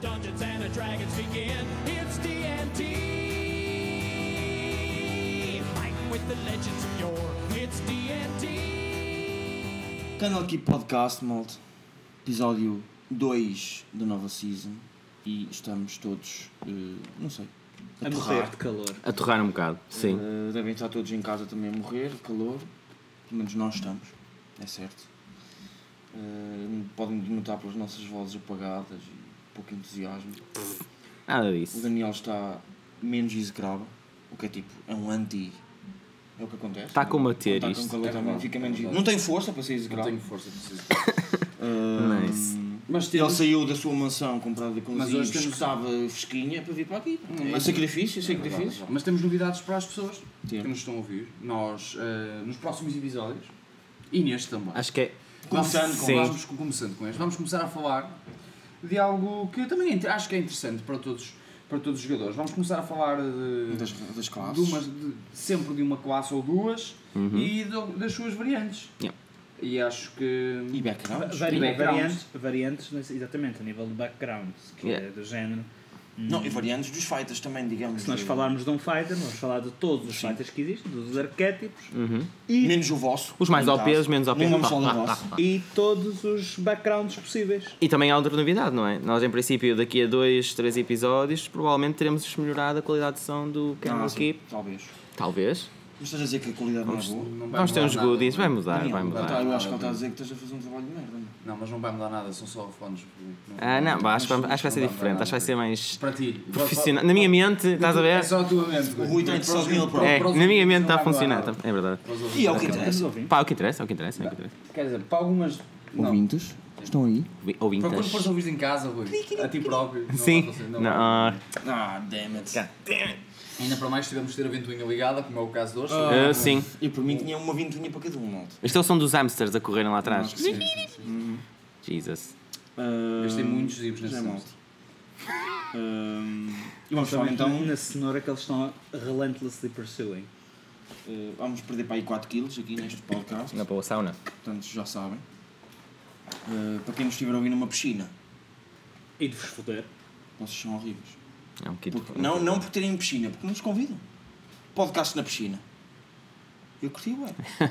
Dungeons and Dragons begin. It's D&D. Fighting with the legends of yore. It's D&D. Canal aqui Podcast, malta. Episódio 2 da nova season. E estamos todos, eh, não sei, a, A torrar. morrer de calor. A torrar um bocado, sim. Eh, devem estar todos em casa também a morrer, de calor. Pelo menos nós estamos, é certo. Eh, podem notar pelas nossas vozes apagadas e pouco entusiasmo. Nada O disso. Daniel está menos execrável, o que é tipo, é um anti. É o que acontece. Está a combater com isto. calor É também, fica é menos. Não tem força para ser Não execrável. tenho força preciso. Eh, Nice. Mas Ele temos, saiu da sua mansão comprada com os Mas hoje temos- que estava fresquinha para vir para aqui. É Mas- sacrifício, é É sacrifício. verdade. Mas temos novidades para as pessoas que Temos. nos estão a ouvir. Nós, eh, nos próximos episódios, e neste também, Acho que é. Começando com Sim. vamos, começando com este, vamos começar a falar de algo que também é acho que é interessante para todos, para todos os jogadores. Vamos começar a falar de, Das, das de classes. uma, de- sempre de uma classe ou duas e do- das suas variantes. Yeah. E acho que. E backgrounds. Vari- E backgrounds. variantes, variantes, exatamente, a nível de backgrounds, que Yeah. é do género. Não, e variantes dos fighters também, digamos. Se nós falarmos de um fighter, vamos falar de todos os fighters que existem, dos arquétipos Uhum. e, Menos o vosso. Os mais no OPs, caso. menos OPs. Não vamos falar do vosso. e todos os backgrounds possíveis. E também há outra novidade, não é? Nós, em princípio, daqui a dois, três episódios, provavelmente teremos melhorado a qualidade de som do Camel Ah, sim, Keep. Talvez. Talvez. Mas estás a dizer que a qualidade não é boa? Não Vamos ter uns goodies, não é? vai mudar, Daniel, vai tá, mudar. eu acho que ele está a dizer que estás a fazer um trabalho de merda. Não, mas não vai mudar nada, são só fones. Ah, não, acho, que vai- acho que vai ser Não diferente, acho que vai ser mais Para ti. profissional. Na minha mente, estás a É ver? só a tua mente. O Rui tem só dele próprio. É, Para os na minha ouvintes mente não está a funcionar, é verdade. Ouvintes. E é o que interessa. ouvindo. Pá, é o que interessa, é o que interessa, é o que interessa. Quer dizer, para algumas. Não. Ouvintes, estão aí? Ouvi- Para quando fores ouvir em casa, Rui, a ti próprio. não Sim. Não, vai. ah, Ah, damn it. Ainda para mais tivemos de ter a ventoinha ligada, como é o caso de hoje. ah, sim. E por mim tinha uma vintoinha para cada um, malta. Isto é o som dos hamsters a correrem lá atrás. Sim, sim, sim. Jesus. Gastei muitos zibos nesse é malta. Ahm, E vamos falar então. na cenoura que eles estão relentlessly pursuing. eh, Vamos perder para aí 4 quilos aqui neste podcast. Não para a sauna. Portanto, já sabem. Eh, para quem nos estiver a ouvir numa piscina, E de vos foder. vocês são horríveis. É um kit. Porque- não, não por terem piscina, porque nos convidam. Podcast na piscina. Eu curti, ué.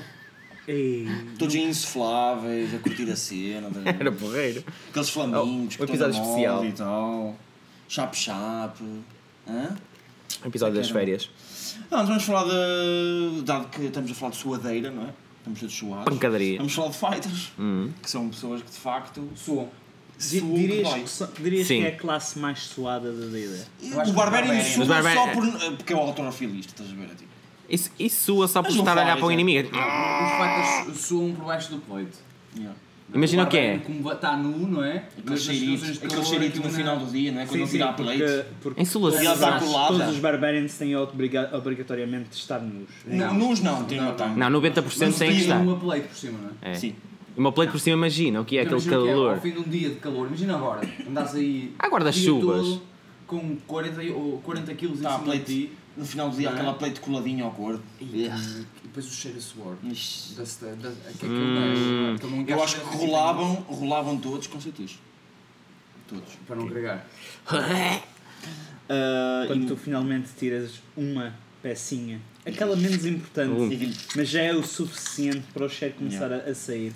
Ei, Todos insufláveis, a curtir a cena. a ver? Era porreiro. Aqueles flamingos, Oh, o episódio especial. e tal. Chap-chap. Hã? Um episódio das férias. Não, nós vamos falar de. Dado que estamos a falar de suadeira, não é? Estamos todos suados. Pancadaria. Vamos falar de fighters, Hum. que são pessoas que de facto. Suam. Suam dirias, que so- dirias Sim. que é a classe mais suada da D&D. O Barbarian sua Os só Barbarian- por, porque é o autorofilista, estás a ver? É tipo, Isso, isso sua só por Mas não estar a olhar para o é. inimigo. Os fighters suam por baixo do peito. yeah. Imagina o que é. Como está nu, não é? Aquele de aquele cheirito no aquilo final na- do dia, não é? Quando não sim, vira a pleite. porque, porque todos, os barbarians têm obriga obrigatoriamente de estar nus. Não, Nus não, tem uma tanga. Não, 90% Mas tem que estar. uma plate por cima, não é? É. Sim. E uma plate por cima, imagina o que é aquele Imagina o que é, calor. Ao fim de um dia de calor, imagina agora, andas aí. Há o guarda-chuvas. Com 40, ou 40 quilos em a cima de pleite. ti. No final do dia, é? aquela pleite coladinha ao corpo. E depois o cheiro a suor. Ixi. Da, da, da, que Hum. Eu acho que de rolavam, rolavam todos com cetis. Todos. Para não agregar. Ah, Quando e- tu finalmente tiras uma pecinha, aquela menos importante, Um. mas já é o suficiente para o cheiro começar a, a sair.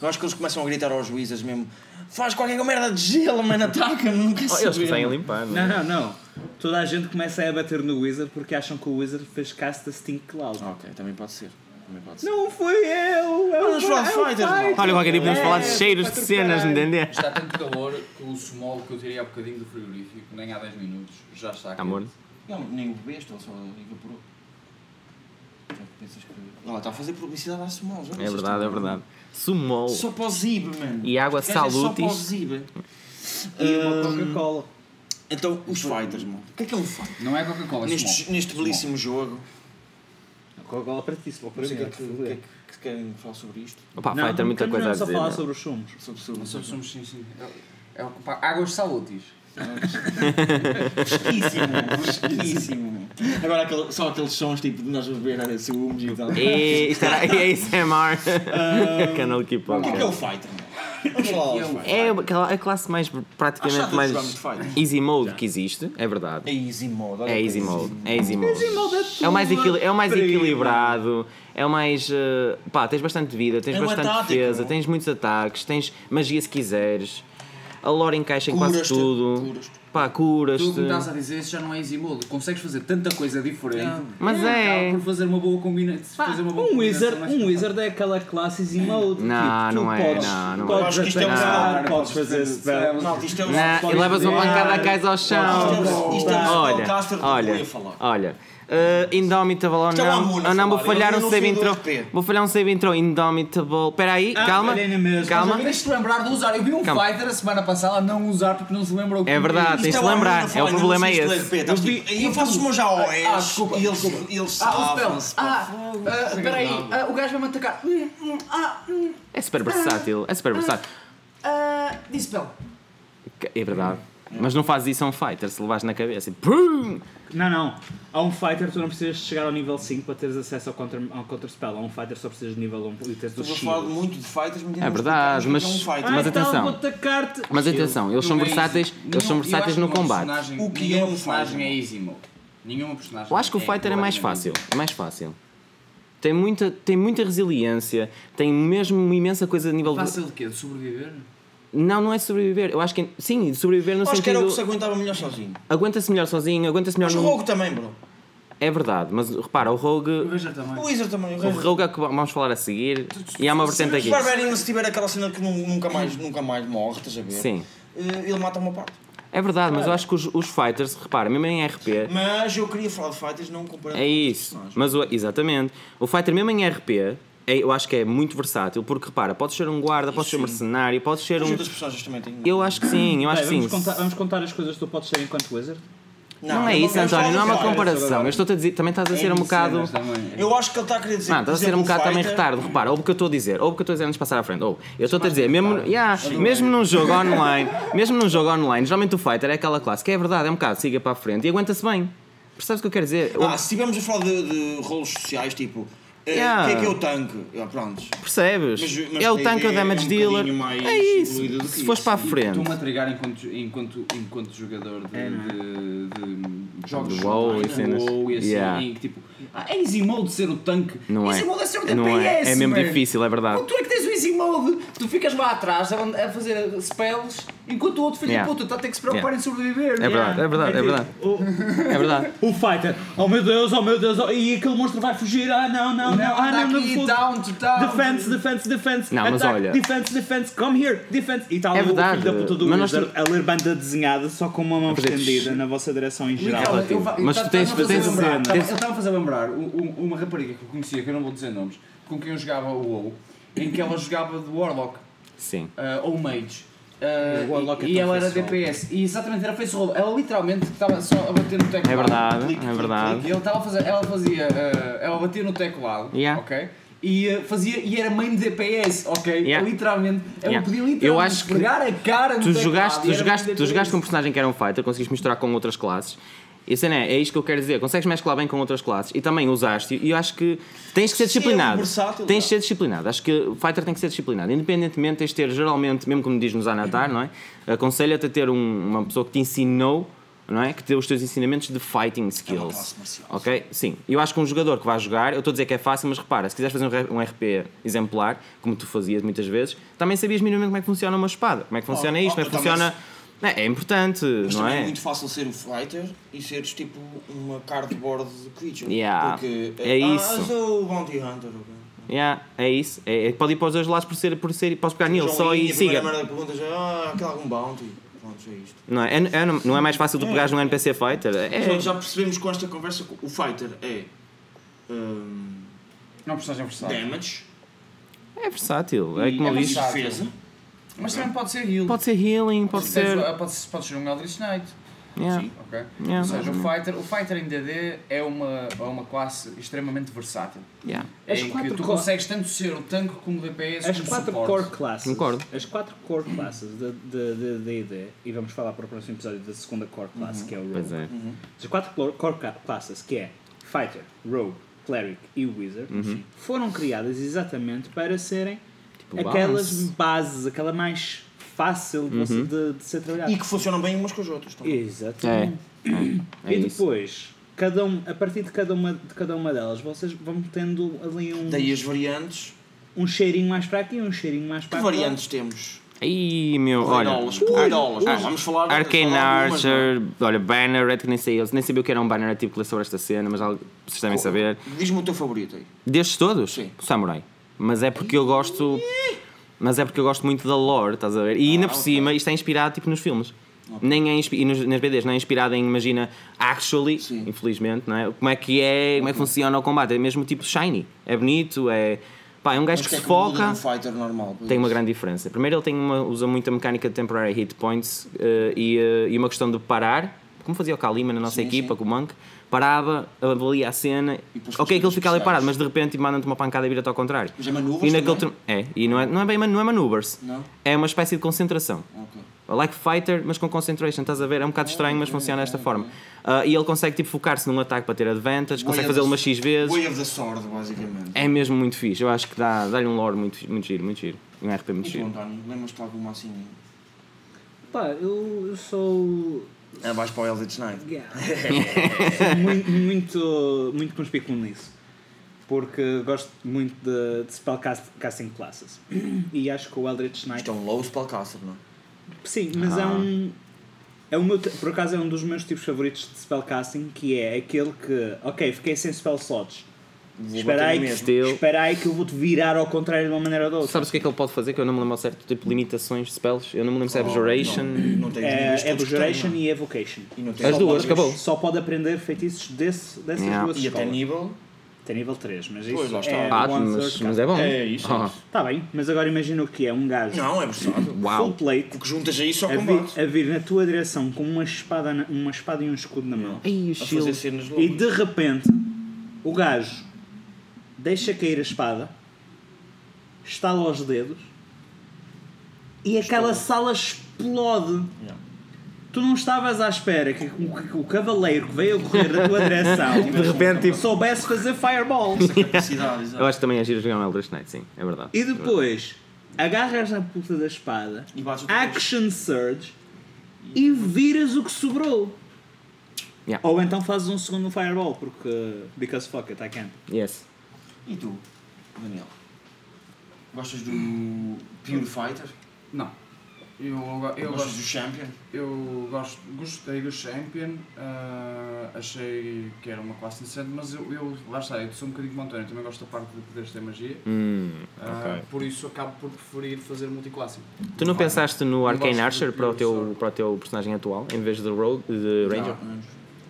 Eu acho que eles começam a gritar aos juízes mesmo Faz qualquer merda de gelo, mano, ataca-me, não quer Oh, eles conseguem limpar, não Não, é? não, não. Toda a gente começa a bater no Wizard porque acham que o Wizard fez cast a Stink Cloud. Ok, também pode ser. Também pode ser. Não foi eu! eu Vamos falar de eu fighters, fighter. malta. Olha, qualquer dia podemos É, falar de cheiros de cenas, trocar. entender? Está tanto calor que o small que eu tirei há bocadinho do frigorífico, nem há 10 minutos, já está aqui. Amor. Não, nem o bebeste, ele só evaporou. Já que pensas que. Ela está a fazer publicidade à Small, já É verdade, é verdade. Sumol. Só para o Zib, mano. E água Quer dizer, Só para o salutis. Zib. E uma Coca-Cola. Então, os fighters, mano. O que é que é um fighter? Não é Coca-Cola, é Neste, neste belíssimo jogo. Coca-Cola para ti, se for para Não mim. o que é que, o que, é que querem falar sobre isto. Opa, Não, vai ter muita coisa a dizer. falar não. sobre os sumos. Sobre, sobre, somos, sim, sim. É, é, águas salutis. Fresquíssimo, fresquíssimo. Agora aquele, só aqueles sons tipo de nós beber a sumos e tal. E isto era ASMR. Canal Keep O que é que é o fighter? é o- É aquela- a classe mais praticamente mais easy mode que existe, é verdade. É easy mode. olha É easy mode, é easy mode. mode é É o mais, é o mais equilibrado, é o mais. eh, pá, tens bastante vida, tens É bastante defesa, tens muitos ataques, tens magia se quiseres. A lore encaixa em quase Curas-te, tudo. curas-te. Pá, curas-te. Tu o que me estás a dizer, isso já não é easy mode. Consegues fazer tanta coisa diferente. Não. Mas Acaba é. por fazer uma boa combinação. Fazer uma boa um combinação wizard, mais um wizard é aquela classe easy mode. Não, tipo, tu não é, podes, não, não é. podes acho que isto é um atacar, spell. podes fazer spell. Não, isto é o Não, e levas uma pancada, cais ao chão. Isto é o- isto é Olha, spellcaster do que eu olha, ia falar. olha. Uh, Indomitable ou Isto é não, Amulho a ou não vou falhar um save intro. Vou falhar um save intro Indomitable. Espera aí, Ah, calma. Calma. Deixa-te lembrar de usar. Eu vi um Calma. fighter a semana passada a não usar porque não se lembrou o que É verdade, Isto tens de Amulho lembrar, é o problema é esse. Eu vi- Eu faço os meus AOS Ah, desculpa, e eles, eles Ah, o. Ah, ah, espera aí. Ah, o gajo vai-me atacar. Hum, hum, hum, É super versátil, é super versátil. Dispel. É verdade. Mas não fazes isso a um fighter, se levares na cabeça. e Pum! Não, não. A um fighter tu não precisas chegar ao nível 5 para teres acesso ao counter, ao counter spell. A um fighter só precisas de nível 1 e teres os Estou a falar shields. muito de fighters, mas É verdade, que é mas- um. Ah, Mas então atenção. atacar-te. Mas atenção, eles são é versáteis, easy. eles são versáteis no combate. O que é um personagem é easy mode. Nenhuma personagem. Eu acho que o fighter é mais fácil, é mais fácil. Tem muita, tem muita resiliência, tem mesmo uma imensa coisa a nível de... Fácil de quê? De sobreviver? Não, não é sobreviver. Eu acho que sim, de sobreviver no Acho que era o que se sentido. aguentava melhor sozinho. Aguenta-se melhor sozinho, aguenta-se melhor Mas o no. Rogue também, bro. É verdade, mas repara, o O Rogue. Ranger também. O Wizard também. O Rogue é o que vamos falar a seguir. E há uma vertente aqui. O Barbarian, se tiver aquela cena que nu- nunca mais, nunca mais morre, estás a ver? Sim. Eh, Ele mata uma parte. É verdade, mas eu acho que os, os fighters, repara, mesmo em RP, Mas eu queria falar de fighters não comparando é com isso. personagens. Mas o- exatamente. O fighter, mesmo em RP, é- eu acho que é muito versátil, porque repara, podes ser um guarda, podes ser um mercenário, podes ser As um. outras personagens também têm. Eu acho que sim, eu acho Bem, que vamos, sim. contar, vamos contar as coisas que tu podes ser enquanto wizard? Não é isso, António, não é uma comparação. Eu estou a dizer, também estás a ser um bocado. Eu acho que ele está a querer dizer. Não, por estás a ser exemplo, um bocado também fighter- retardo. Repara, ou o que eu estou a dizer, ou o que eu estou a dizer antes de passar à frente. Ou eu estou a dizer, mesmo, yeah, mesmo num jogo online, mesmo num jogo online, geralmente o fighter é aquela classe que é verdade, é um bocado, siga para a frente e aguenta-se bem. Percebes o que eu quero dizer? Ah, se estivermos a falar de, de rolos sociais, tipo, Yeah. o que é que é o tanque? Ah, prontos. Percebes? Mas- mas é o tanque, é o é- damage é um dealer. É isso. do que Se fores para a frente. Estou-me a trigar enquanto, enquanto, enquanto jogador de, É, é? de, de jogos De WoW e cenas. WoW e assim, Yeah. em que tipo, ah, é easy mode ser o tanque. Não é. easy mode é ser o DPS, Não é. É mesmo man. difícil, é verdade. Quando tu é que tens o easy mode, tu ficas lá atrás a fazer spells, enquanto o outro filho Yeah. de puta está a ter que se preocupar Yeah. em sobreviver. É verdade, é verdade, é verdade. É verdade. O fighter, oh meu Deus, oh meu Deus, oh, e aquele monstro vai fugir, ah não, não, não, Não, ah anda não, não vou. down to down. Defense, defense, defense. Não, mas attack, olha- Defense, defense, come here, defense. E tal, É o verdade, filho da puta do mas nós a ler banda desenhada só com uma mão estendida na vossa direção em geral. eu va- Mas tá- tu tens- fazer tens- lembrar- tens- Ele estava a fazer lembrar um- um- uma rapariga que eu conhecia, que eu não vou dizer nomes, com quem eu jogava o WoW, em que ela jogava de Warlock Sim. ah, ou Mage. É e, e ela era. DPS e exatamente era face roll. Ela literalmente estava só a bater no teclado. É verdade, Clique, é clique, verdade. clique. E ele estava a fazer, ela fazia, ah, ela batia no teclado, Yeah. ok? E ah, fazia, e era main DPS, ok? Yeah. Literalmente, ela Yeah. podia Eu literalmente acho que esfregar a cara no Tu teclado jogaste, tu jogaste, tu jogaste com um personagem que era um fighter, conseguiste misturar com outras classes. E a cena é, é isto que eu quero dizer, consegues mesclar bem com outras classes e também usaste e eu acho que tens que ser é disciplinado. versátil, tens de já. ser disciplinado. Acho que o fighter tem que ser disciplinado. Independentemente, tens de ter geralmente, mesmo como diz no Zanatar, não é? Aconselho-te a ter um- uma pessoa que te ensinou, não é? Que deu os teus ensinamentos de fighting skills. classe marcial. Ok? Sim. Eu acho que um jogador que vai jogar, eu estou a dizer que é fácil, mas repara, se quiseres fazer um RP exemplar, como tu fazias muitas vezes, também sabias minimamente como é que funciona uma espada, como é que funciona Oh, isto, oh, como é que também funciona. É, é importante, Mas não é é? muito fácil ser o fighter e seres tipo uma cardboard creature. Yeah. Porque É ah, isso. eu sou o Bounty Hunter. Yeah, é isso. É, é- pode ir para os dois lados por ser, por ser podes pegar nele João só e a primeira siga. merda que perguntas é: ah, aquele algum Bounty? Pronto, é isto. Não é, é, não- não é mais fácil tu pegares num NPC fighter? É, Pronto, já percebemos com esta conversa que o fighter é hum, Não personagem versátil. damage, é versátil. É como é disse. defesa. Mas também pode ser heal. Pode ser healing, pode ser. Pode, pode ser um Eldritch Knight. Yeah, Sim. Ok? yeah, Ou seja, o fighter, o fighter em DD é uma, é uma classe extremamente versátil. yeah. As em que quatro tu co- consegues tanto ser o tanque como o DPS As como quatro suporte. core classes, Concordo. as quatro core classes de de- de D&D, e vamos falar para o próximo episódio da segunda core class, que é o Rogue. Pois é. As quatro core- classes, que é Fighter, Rogue, Cleric e Wizard, Uhum. foram criadas exatamente para serem aquelas balance. bases, aquela mais fácil de, você- de, de ser trabalhada. E que funcionam bem umas com as outras. também. Exatamente. É e isso. depois, cada um, a partir de cada, uma, de cada uma delas, vocês vão tendo ali um, Daí as variantes. um cheirinho mais para aqui, um cheirinho mais Que para variantes temos? Aí, meu, olha. Porreirolas. Não, vamos falar de- Arcane falar de algumas, não é? Archer, olha, Banner, Red que nem sei, eu nem sabia o que era um banner ativo que lê sobre esta cena, mas algo- vocês devem saber. Diz-me o teu favorito aí. Destes todos? Sim. Samurai. Mas é porque eu gosto. Mas é porque eu gosto muito da lore, estás a ver? E ainda por Ah, ok. cima, isto é inspirado tipo nos filmes. Nem é e nos, nas BDs, não é inspirado em, imagina, actually, Sim. infelizmente, não é? Como é que é, como é que funciona o combate. É mesmo tipo shiny. É bonito, é. Pá, é um gajo que que é se que muda foca. um fighter normal. Tem uma grande diferença. Primeiro, ele tem uma, usa muita mecânica de temporary hit points eh, e, eh, e uma questão de parar, como fazia o Kalima na nossa Sim, equipa, sim. com o Monk. Parava, avalia a cena. Ok, que ele faz fica ali parado, mas de repente manda-te uma pancada e vira-te ao contrário. Mas é manuvas E naquele também? ter- É, e não é, não é bem não é maneuvers. Não? É uma espécie de concentração. Ok. Like fighter, mas com concentration, estás a ver? É um bocado estranho, mas funciona desta forma. Ah, e ele consegue tipo, focar-se num ataque para ter advantage, consegue fazê-lo umas X vezes. Way of the Sword, basicamente. É mesmo muito fixe. Eu acho que dá- dá-lhe um lore muito, muito giro, muito giro. Um RP muito E giro. António, lembras-te alguma assim? Pá, eu, eu sou. É, vais para o Eldritch Knight. Yeah. muito, muito, muito conspícuo nisso. Porque gosto muito de, de spellcasting classes. E acho que o Eldritch Knight Isto é um low spellcaster, não é? Sim, mas é Ah. um. É o meu, por acaso é um dos meus tipos favoritos de spellcasting, que é aquele que, ok, fiquei sem spell slots. Vou Espera bater aí, no que, mesmo. Estilo. espera aí que eu vou-te virar ao contrário de uma maneira ou de outra. Sabes o que é que ele pode fazer? Que eu não me lembro certo, tipo limitações de spells. Eu não me lembro se é Oh, Abjuration. Não, não É, é todos que Abjuration e Evocation. não. E não tem As duas, acabou. Só pode aprender feitiços desse, dessas Yeah. duas E até nível. Tem nível 3, mas isso Pois, lá está. é Ah, one mas, mas é bom. É isso, é Ah. Está bem, mas agora imagina o que é um gajo Não, é full plate O que juntas aí só a vir, a vir na tua direção com uma espada, na- uma espada e um escudo na mão. Ai, o A fazer shield. cenas E loucas. de repente o gajo deixa cair a espada, estala os dedos e aquela sala explode. Yeah. Tu não estavas à espera que, o- que o cavaleiro que veio a correr da tua direção De repente, tipo. soubesse fazer fireballs. Eu acho que também é giro jogar um Eldritch Knight, sim, é verdade. E depois agarras na puta da espada, E action surge e viras o que sobrou. Yeah. Ou então fazes um segundo fireball, porque. Because fuck it, I can. Yes. E tu, Daniel? Gostas do Pure Fighter? Não. Eu, eu, Gostas gosto, do Champion? eu gosto, gostei do Champion, ah, achei que era uma classe interessante, mas eu, eu lá está, eu sou um bocadinho como António, também gosto da parte de poderes ter magia, Hum, ah, ok. por isso acabo por preferir fazer multiclasse. Tu não pensaste no Arcane Archer do para o, teu, para o teu personagem atual, em vez de Rogue, de Ranger?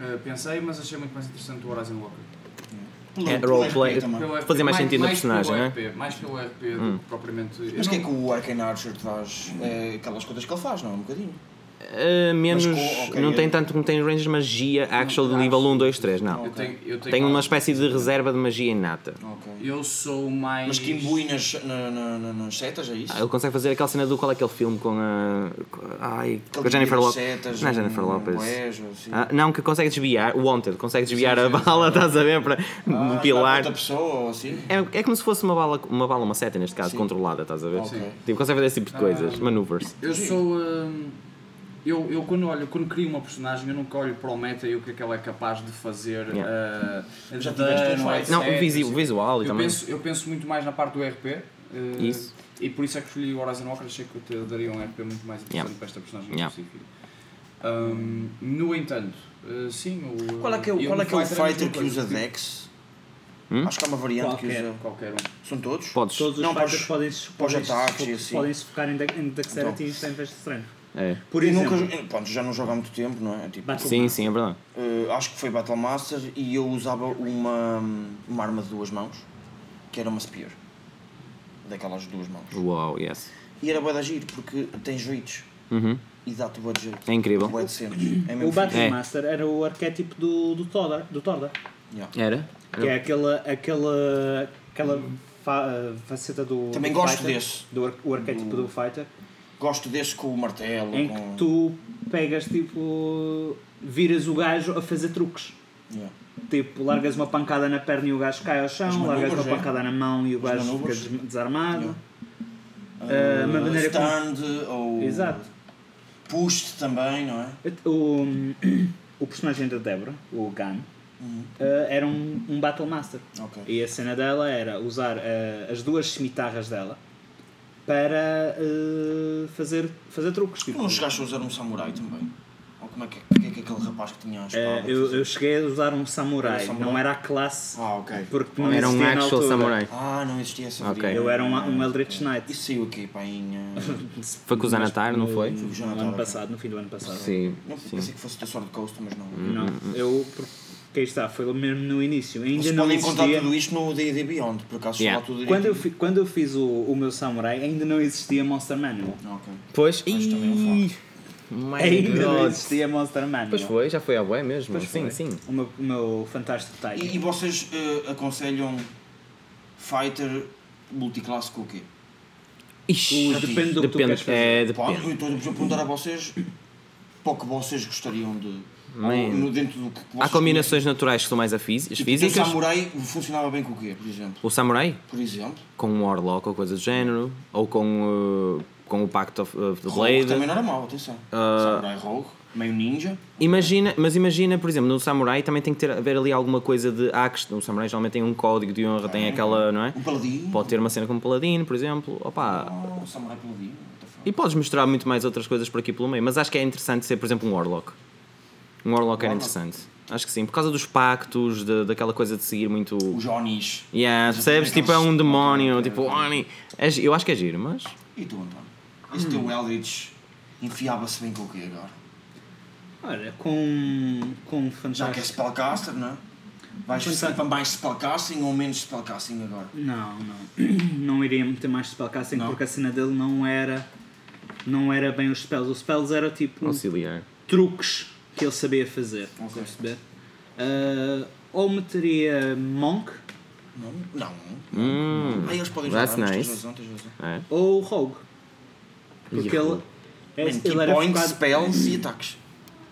Ah, pensei, mas achei muito mais interessante o Horizon Walker. Pelo- É, roleplay. RP, Fazia mais sentido na personagem, é? RP, Mais pelo RP Hum. do que propriamente. Mas o que é que o Arcane Archer faz? É aquelas coisas que ele faz, não? Um bocadinho. Uh, menos. Com- ok, não tem tanto como tem Rangers magia actual de nível acho- 1, 2, 3, não. Eu tenho, eu tenho Tem uma espécie de reserva de magia inata. Ok. Eu sou mais. Mas que imbui nas, na, na, na- nas setas, é isso? Ah, ele consegue fazer aquela cena do qual é aquele filme com a. com a- Ai, com a Jennifer Lopez. setas, Não é Jennifer um Lopez. assim. Ah, não, que consegue desviar, o Wanted, consegue desviar Sim, a sim, sim. bala, estás a ver? Para Ah, um pilar. Outra pessoa assim? É, é como se fosse uma bala, uma bala, uma seta neste caso, Sim. controlada, estás a ver? Ok. Tipo, consegue fazer esse tipo de coisas, Ah, maneuvers. Eu sou. hum, eu, eu quando olho, quando crio uma personagem, eu nunca olho para o meta e o que é que ela é capaz de fazer. Yeah. ah, Já dano, um etc. Não, o, Assim. visual e eu também. penso, eu penso muito mais na parte do RP. eh, Isso. E por isso é que escolhi o Horizon Walker, achei que eu te daria um RP muito mais interessante Yeah. para esta personagem Yeah. específica. Hum, no entanto, eh, sim, o. Qual é que é, o- qual é, que é o Fighter é que usa. Dex? Hum? Acho que há uma variante que Qualquer. usa. Qualquer um. São todos? Podes. Todos os Não, fighters podem, se- podem, ataques assim. podem se focar em, de, em dexterity em vez de strength. É. Por exemplo, nunca, pronto, já não jogo há muito tempo, não é? Tipo, Battle Sim, Master. sim, é verdade. eh, acho que foi Battle Master e eu usava uma, uma arma de duas mãos, que era uma Spear. Daquelas duas mãos. Uau, yes. E era bué da giro, porque tens reach Uhum. e dá-te bué de jeito. É incrível. Bué de. É mesmo o Battle É. Master era o arquétipo do, do Thor, do. Yeah. Era? que é aquela, aquela, aquela fa- faceta do. Também do gosto fighter, desse. Do, o arquétipo do fighter, Gosto desse com o martelo. em com... que tu pegas tipo. viras o gajo a fazer truques. Yeah. Tipo, largas uma pancada na perna e o gajo cai ao chão, largas uma é? pancada na mão e o gajo fica desarmado. Yeah. Uh, uma maneira como- stand ou Exato. push também, não é? O, o personagem da Deborah, o Gun, Uhum. uh, era um, um Battle Master. Ok. E a cena dela era usar uh, as duas cimitarras dela para uh, fazer, fazer truques. Tipo, Tu não chegaste a usar um samurai também? Ou como é que, que é que aquele rapaz que tinha a espada? uh, eu, eu cheguei a usar um samurai, Era samurai? não era a classe, Ah, ok. porque não Era um actual altura. samurai. Ah, não existia essa Ok. variante. Eu era um, um Eldritch Knight. Isso saiu aqui, pá, em... eh, Foi com o Zanatar, não foi? No, no não ano passado, no fim do ano passado. Sim. Não, Sim. pensei que fosse da Sword Coast, mas não. Não, eu. Porque aí está, foi mesmo no início. Ainda Vocês não podem existia. tudo isto no D&D Beyond, por acaso Yeah. tudo Quando eu, quando eu fiz o, o meu samurai, ainda não existia Monster Manual. Ok. Pois. Mas também é um. My ainda não God. existia Monster Manual. Pois foi, já foi à bué mesmo. Pois sim, foi. sim. O meu, o meu fantástico Titan. E, e vocês eh, aconselham Fighter multiclasse com o quê? Ixi, depende do que tu depende, queres fazer. é, Pá, depende. eu estou a perguntar a vocês para o que vocês gostariam de... Ou no, dentro do que Há combinações naturais que são mais afis- conhecem. Tipo, físicas. O samurai funcionava bem com o quê, por exemplo? O samurai? Por exemplo? Com um Warlock ou coisa do género. Ou com, uh, com o Pact of, of the Rogue Blade. também não era mau, atenção. Ah. Samurai Rogue, meio ninja. Imagina, mas imagina, por exemplo, no samurai também tem que ter haver ali alguma coisa de. Ah, que o samurai geralmente tem um código de honra, tem aquela, não é? O paladino. Pode ter uma cena como paladino, por exemplo. Opa. Oh, samurai paladino. the fuck. E podes mostrar muito mais outras coisas por aqui pelo meio, mas acho que é interessante ser, por exemplo, um Warlock. Um Warlock era interessante. Acho que sim, por causa dos pactos, de- daquela coisa de seguir muito. O Jonis. Yeah, percebes? Tipo, é um demónio, tipo. Oni. É eu acho que é giro, mas. E tu, António? Esse teu Eldritch enfiava-se bem com o quê agora? Olha, com, com um Já que é fantástico. spellcaster, não é? Vais Fantástico. para mais spellcasting ou menos spellcasting agora? Não, não. Não iria meter mais spellcasting Não? porque a cena dele não era. Não era bem os spells. Os spells era tipo Auxiliar. truques que ele sabia fazer. Ok. estás a perceber? Ah, ou meteria Monk Não? Não. Hum, Ah, eles podem jogar, that's nice. razão. É. ou Rogue. Porque ele, é- Man, ele era points, focado, spells e ataques.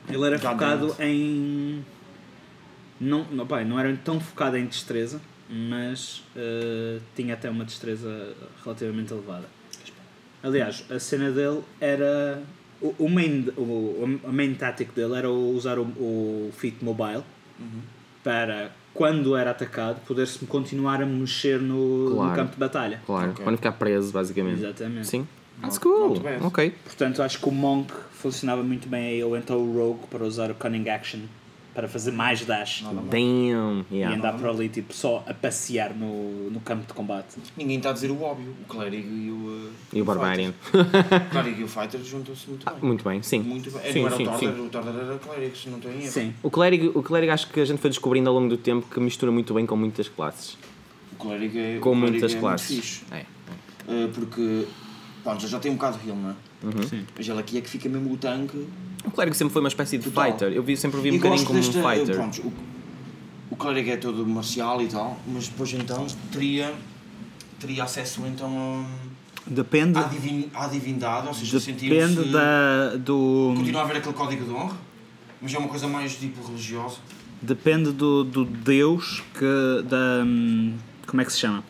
ele era God focado em. Não, não, pá, não era tão focado em destreza, mas ah, tinha até uma destreza relativamente elevada. Aliás, a cena dele era. O, o main, o, a main tático dele era o- usar o, o Fit Mobile Uhum. para, quando era atacado, poder-se continuar a mexer no, no Claro. campo de batalha. Claro, Ok. para não ficar preso, basicamente. Exatamente. Sim. That's cool. Ok. Portanto, acho que o Monk funcionava muito bem aí, ou então o Rogue para usar o Cunning Action para fazer mais dash. Damn. e Yeah. andar por ali tipo, só a passear no, no campo de combate. Ninguém está a dizer o óbvio. O clérigo e o... uh, E o Barbarian. Fighter. O clérigo e o fighter juntam-se muito bem. Muito bem, sim. Muito bem. Sim, sim, o Tordar, sim. o Tordar era clérigo, se não tenho erro. Sim. O clérigo, o clérigo acho que a gente foi descobrindo ao longo do tempo que mistura muito bem com muitas classes. O clérigo é, Com o clérigo muitas é muito classes. fixe. É. Uh, porque, pronto, já tem um bocado de heal, não é? Uhum. Sim. Mas ele aqui é que fica mesmo o tanque. O clérigo sempre foi uma espécie de Total. fighter. Eu vi, sempre vi um bocadinho como um desta- fighter. Pronto, o, o clérigo é todo marcial e tal, mas depois então teria, teria acesso então Depende, à, divin, à divindade, ou seja, depende da, do, Continua a haver aquele código de honra, mas é uma coisa mais tipo religiosa. depende do, do Deus que. Da, hum, como é que se chama?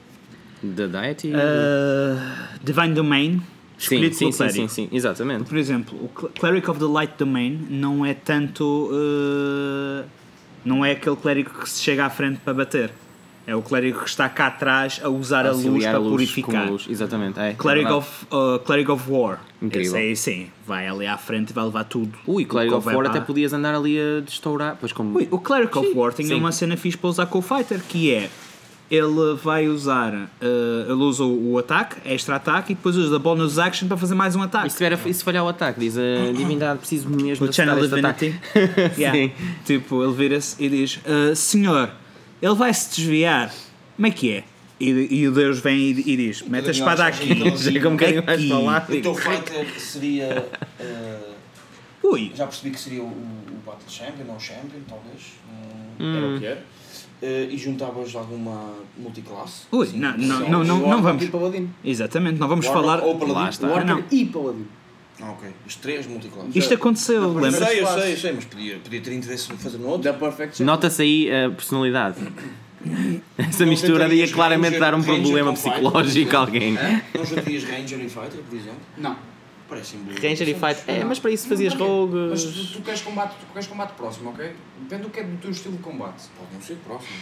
The Deity? Uh, Divine Domain, escolhido sim, pelo sim, clérigo. sim, sim, exatamente. Por exemplo, o Cl- Cleric of the Light Domain não é tanto. uh, não é aquele clérigo que se chega à frente para bater. É o clérigo que está cá atrás a usar a luz para a luz purificar. luz, Exatamente, é. Cleric é of, uh, Cleric of War. Incrível. Esse aí sim, vai ali à frente e vai levar tudo. Ui, Cleric of War até podias andar ali a destourar. Pois como. Ui, o Cleric of Sim, War tem sim. uma cena fixe para usar com o Fighter que é. Ele vai usar. uh, ele usa o o ataque, extra ataque, e depois usa bonus action para fazer mais um ataque. E se, tiver a- e se falhar o ataque, diz a divindade, preciso mesmo O de Channel Divinity. ataque. Yeah. Sim. Tipo, ele vira-se e diz: "Ah, Senhor, ele vai se desviar. Como é que é? E, e o Deus vem e, e diz: Mete a espada aqui. Chega um bocadinho mais para lá. O teu fighter seria. uh, Ui, já percebi que seria o, o Battle Champion ou Champion, talvez. Uh, Hum. Era o que era. Uh, e juntavas alguma multiclasse? Ui, Sim, não, não, não, não, não vamos. e Paladino. Exatamente, não vamos falar. ou Paladino? Lá está. Ah, não. E Paladino. Ah, ok. Os três multiclasses. Isto aconteceu, Eu lembra? sei, eu sei, eu sei, mas podia, podia ter interesse em fazer no outro. Nota-se aí a personalidade. Essa Não mistura ia claramente Ranger- dar um Ranger problema psicológico a alguém. Não juntarias Ranger e Fighter, por exemplo? Não. Parecem. Ranger e Fight. É, mas para isso fazias porquê? Mas rogues. tu, tu queres combate, tu queres combate próximo, ok? Depende do que é do teu estilo de combate. Pode não ser próximo.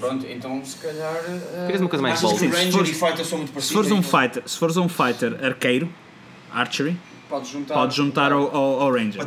Pronto, então se calhar. eh, Querias uma coisa mais bold? Ranger fores- e Fighter são muito Se parecidos? fores um então? fighter, se fores um fighter arqueiro, archery, Podes juntar. podes juntar ao, ao, ao Ranger.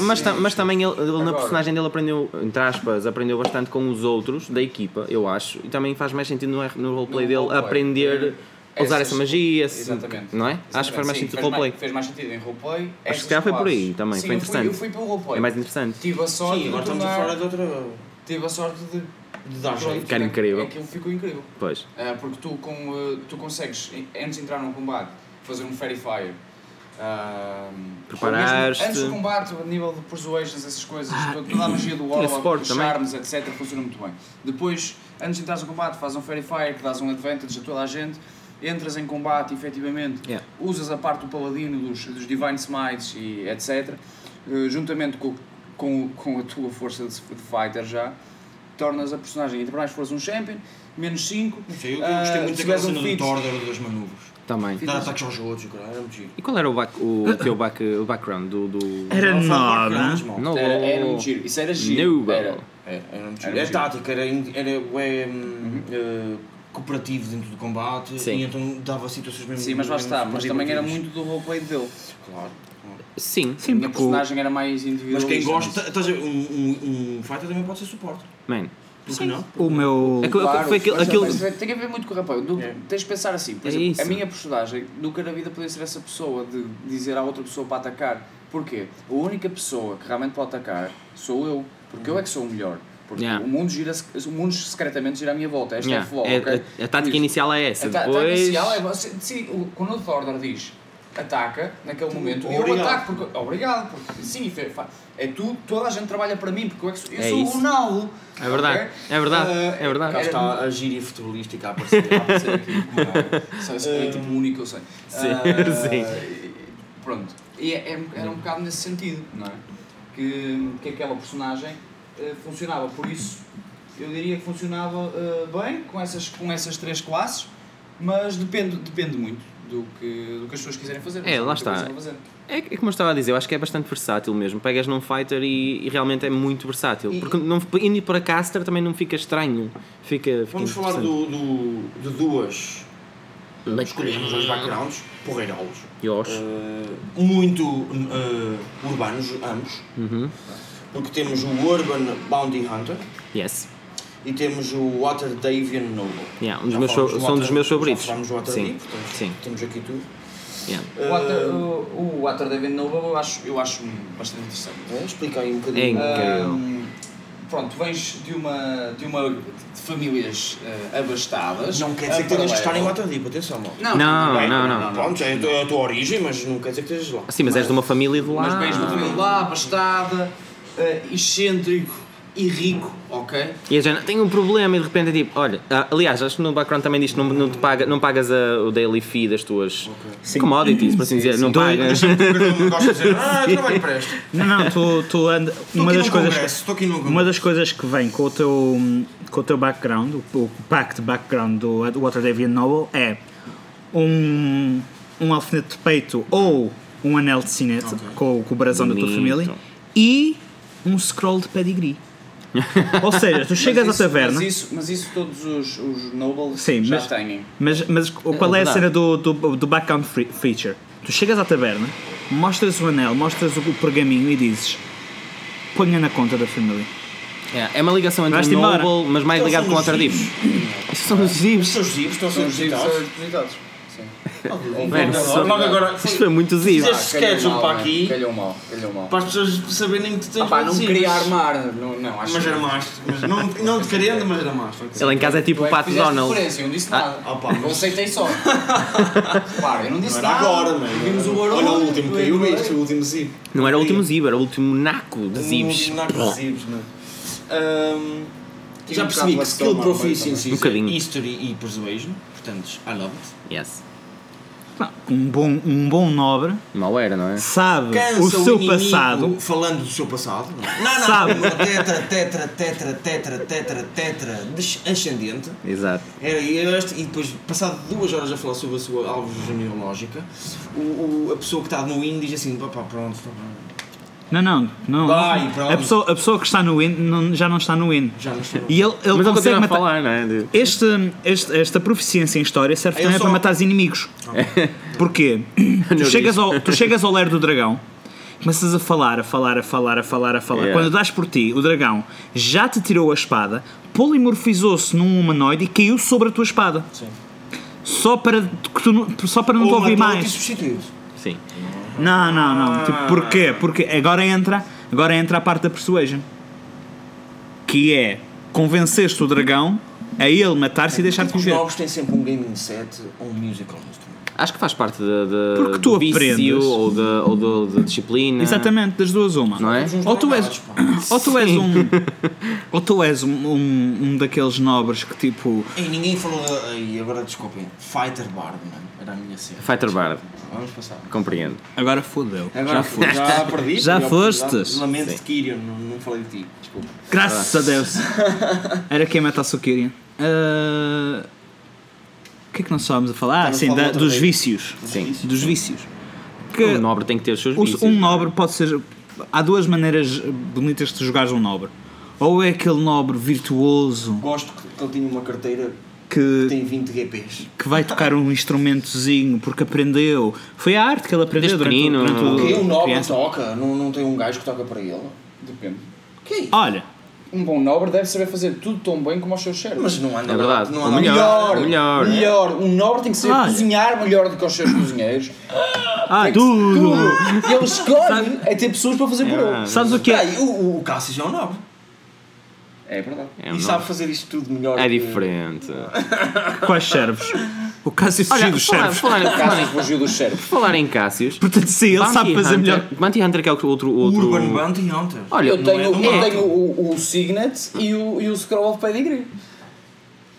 Mas, ta- mas também ele, ele na Agora- personagem dele aprendeu, entre aspas, aprendeu bastante com os outros da equipa, eu acho. E também faz mais sentido no, no roleplay No dele roleplay. aprender a usar Essas- essa magia, se- Exatamente. não é? Acho que faz mais Sim, sentido fez no roleplay. mais- Fez mais sentido em roleplay. Acho que essas se calhar foi por aí também, Sim, foi eu fui- interessante. Eu fui pelo roleplay. É mais interessante. Tive a sorte Sim, agora de estamos a falar de outra. Tive a sorte de. de dar jeito. Cara é- incrível. Aquilo ficou incrível. Pois. Ah, porque tu, com, ah, tu consegues, antes de entrar num combate, fazer um Fairy Fire. ah, Preparaste. mesmo Antes do combate, a nível de persuasions, essas coisas, toda a magia do Warlock, os também. charms, etc., funciona muito bem. Depois, antes de entrares no combate, fazes um Fairy Fire que dás um advantage a toda a gente. Entras em combate, efetivamente, Yeah. usas a parte do paladino, dos, dos Divine Smites e etc., eh, juntamente com, com, com a tua força de, de fighter já, tornas a personagem, ainda mais fores um champion, menos 5. Não sei, eu, eu gostei Ah, muito daquela um cena do Tordor das manuvres. Também. Dar ataques aos outros, era muito giro. E qual era o, back, o, teu back, o background do. do... Era mal. Não. Era, era muito giro, isso era giro. Era. É, era muito Era giro. É giro. tática, era, in- era ué, hum, eh, cooperativo dentro do combate Sim. e então dava situações mesmo. Sim, mas lá está, mas também era muito do roleplay dele. Claro. Sim. Sim, a porque o- personagem era mais individual. Mas quem gosta, estás um, um, um fighter também pode ser suporte. Man. Por que não? o meu. Que- foi aquilo. aquilo- mas tem a ver muito com o rapaz. Do- É. Tens de pensar assim, por É exemplo, isso. a minha personagem nunca na vida podia ser essa pessoa de dizer à outra pessoa para atacar. Porquê? A única pessoa que realmente pode atacar sou eu, porque eu é que sou o melhor. Porque Yeah. o mundo gira o mundo secretamente gira à minha volta. Esta Yeah. é a flow, É- ok? a, a tática isso, inicial é essa. a Depois. tática inicial é você, se, o- quando o Thordor diz ataca naquele momento, eu Obrigado. ataco porque obrigado, porque sim, é tu, toda a gente trabalha para mim, porque eu, é que sou, eu É sou isso. o Ronaldo. É verdade, ok? é verdade, Ah, é verdade. Cá Era- está a gíria futebolística a aparecer. a aparecer aqui como é, é tipo o único eu sei. Sim, Ah, sim. e- Pronto. E é, é- era um bocado nesse sentido, não é? Que, que aquela personagem funcionava. Por isso, eu diria que funcionava eh, bem com essas, com essas três classes, mas depende, depende muito do que, do que as pessoas quiserem fazer. É, lá coisa está. É, é como eu estava a dizer, eu acho que é bastante versátil mesmo. Pegas num fighter e, e realmente é muito versátil. Porque não, indo para caster também não fica estranho. Fica, fica Vamos falar do, do, de duas. Escolhemos os backgrounds, porreirolos. Yosh. Eh, muito eh, urbanos, ambos. Uhum. Porque temos o Urban Bounty Hunter Yes. e temos o Waterdavian Noble. Yeah, um dos meus do são dos Water- meus favoritos. Já falámos do Sim, Waterdeep, portanto, sim. temos aqui tudo. Yeah. O Water, o, o Water David Noble eu acho, eu acho bastante interessante. eh, explica aí um É bocadinho. incrível. Ahm, pronto, vens de uma, de uma de famílias eh, abastadas. Não quer dizer que tenhas que estar em Water Waterdeep, atenção, mal. Não, Não, Bem, não, não. Pronto, é a tua- é a tua origem, mas não quer dizer que estejas lá. Sim, mas és de uma família de lá. Mas vens de uma família lá, abastada, eh, excêntrico e rico, ok? E a gente tem um problema e de repente é tipo, olha, ah, aliás, acho que no background também diz que não, não, te paga, não pagas a- o daily fee das tuas Sim. commodities, por assim dizer, não pagas. Gosto de dizer, ah, trabalho para esta. Não, não, tu, tu anda. Estou Uma aqui das, coisas, num uma das coisas que vem com o teu, com o teu background, o, o packed background do Water Davian Noble é um, um alfinete de peito ou um anel de sinete com, com o brasão da tua família e um scroll de pedigree. Ou seja, tu chegas mas à isso, taverna. Mas isso, mas isso todos os, os nobles Sim, já mas- têm. Mas, mas qual é a verdade. cena do, do, do background free- feature? Tu chegas à taberna, mostras o anel, mostras o, o pergaminho e dizes ponha na conta da família. É, é uma ligação entre Vais-te o embora. Noble, mas mais Então ligado são com o os Waterdeep. Isso são os Os zibs. teus zibs estão a ser São Mano, só- Logo agora, Isto foi muito zib. Fizeste sketch um para aqui, Calhou mal, calhou mal. para as pessoas saberem que tu tens Ah, pá, não queria armar, não, não acho Mas que- armaste. Mas não, não te querendo, mas armaste. Ele em casa é tipo o é Pato Donald. eu não disse nada. Ah, pá, mas- Eu aceitei só. Para, eu não disse Não era nada. agora, mano. Vimos o barulho. Olha o último que caiu, viste? O último zib. Não era o último zib, era o último naco de O zibs. último naco de zibs, mano. Ahm, Tinha Já percebi que skill proficiency Um bocadinho. é history e persuasion. Portanto, I love it. Yes. Um bom, um bom nobre Mal era, não é? sabe Cansa o seu inimigo passado. Falando do seu passado. Não, não. Sabe. Tetra, tetra, tetra, tetra, tetra, tetra, ascendente. Exato. Era este, e depois, passado duas horas a falar sobre a sua árvore genealógica, o, o- a pessoa que está no IN diz assim: pá, pronto, está bem. Não, não, não. Vai, pronto. a, pessoa, a pessoa que está no win não- já não está no win. já não estou. E ele, ele Mas ele consegue matar. falar, não é? Este, este- esta proficiência em história serve Eu também só- para matar os inimigos. Porquê? tu, chegas ao, tu chegas ao ler do dragão, começas a falar, a falar, a falar, a falar, a falar. Yeah. Quando dás por ti, o dragão já te tirou a espada, polimorfizou-se num humanoide e caiu sobre a tua espada. Sim. Só para, que tu não- só para não te Ou ouvir matou-te e mais. Sim. Não, não, não. Tipo, porquê? Porque agora entra, agora entra a parte da persuasion. Que é convenceste o dragão a ele matar-se e deixar-te Os viver. novos têm sempre um gaming set ou um musical instrument. Acho que faz parte da, da, Porque tu do vício aprendes. ou da, ou do- da disciplina. Exatamente, das duas uma. Não é? Ou tu és, ou tu és um, ou tu és um, um, um daqueles nobres que tipo, E ninguém falou. Ai, agora desculpem. Fighter Bard, mano. Era a minha cena. Fighter Bard. Vamos passar. Compreendo. agora fodeu. Agora já foste. Já perdi. Já oportunidade. Lamento de Kyrian, não, não falei de ti. Desculpa. Graças a Deus. Era quem matasse o Kyrian. Ah, O que é que nós estávamos a falar? Ah, sim, da- dos vez. vícios. Sim. Dos vícios. Que O nobre tem que ter os seus vícios. um nobre pode ser. Há duas maneiras bonitas de jogares um nobre. Ou é aquele nobre virtuoso Gosto que que ele tinha uma carteira que tem 20 GPs. que vai tocar um instrumentozinho porque aprendeu. Foi a arte que ele aprendeu Desde durante, o- pequenino. durante o um nobre criança. toca, não, não tem um gajo que toca para ele. Depende. Que é isso? Olha, Um bom nobre deve saber fazer tudo tão bem como os seus servos. Mas não anda É verdade. Não O anda melhor. melhor, melhor. melhor. Um nobre tem que saber Olha. cozinhar melhor do que os seus cozinheiros. ah, Tem tudo! E ele escolhe é ter pessoas para fazer por ele. Sabes o que é? O, o Cassius é um nobre. É verdade. É, e um sabe fazer isto tudo melhor. é que- diferente. Quais servos? O Cássio fugiu dos servos. falar, falar, fugiu dos servos. falar em Cássios. Portanto, sim, ele Bounty sabe fazer Hunter- melhor. Bounty Hunter que é outro. outro, outro Urban Bounty Hunter. Olha, Eu tenho, é eu tenho o, o Signet e o, e o Scroll of Pedigree.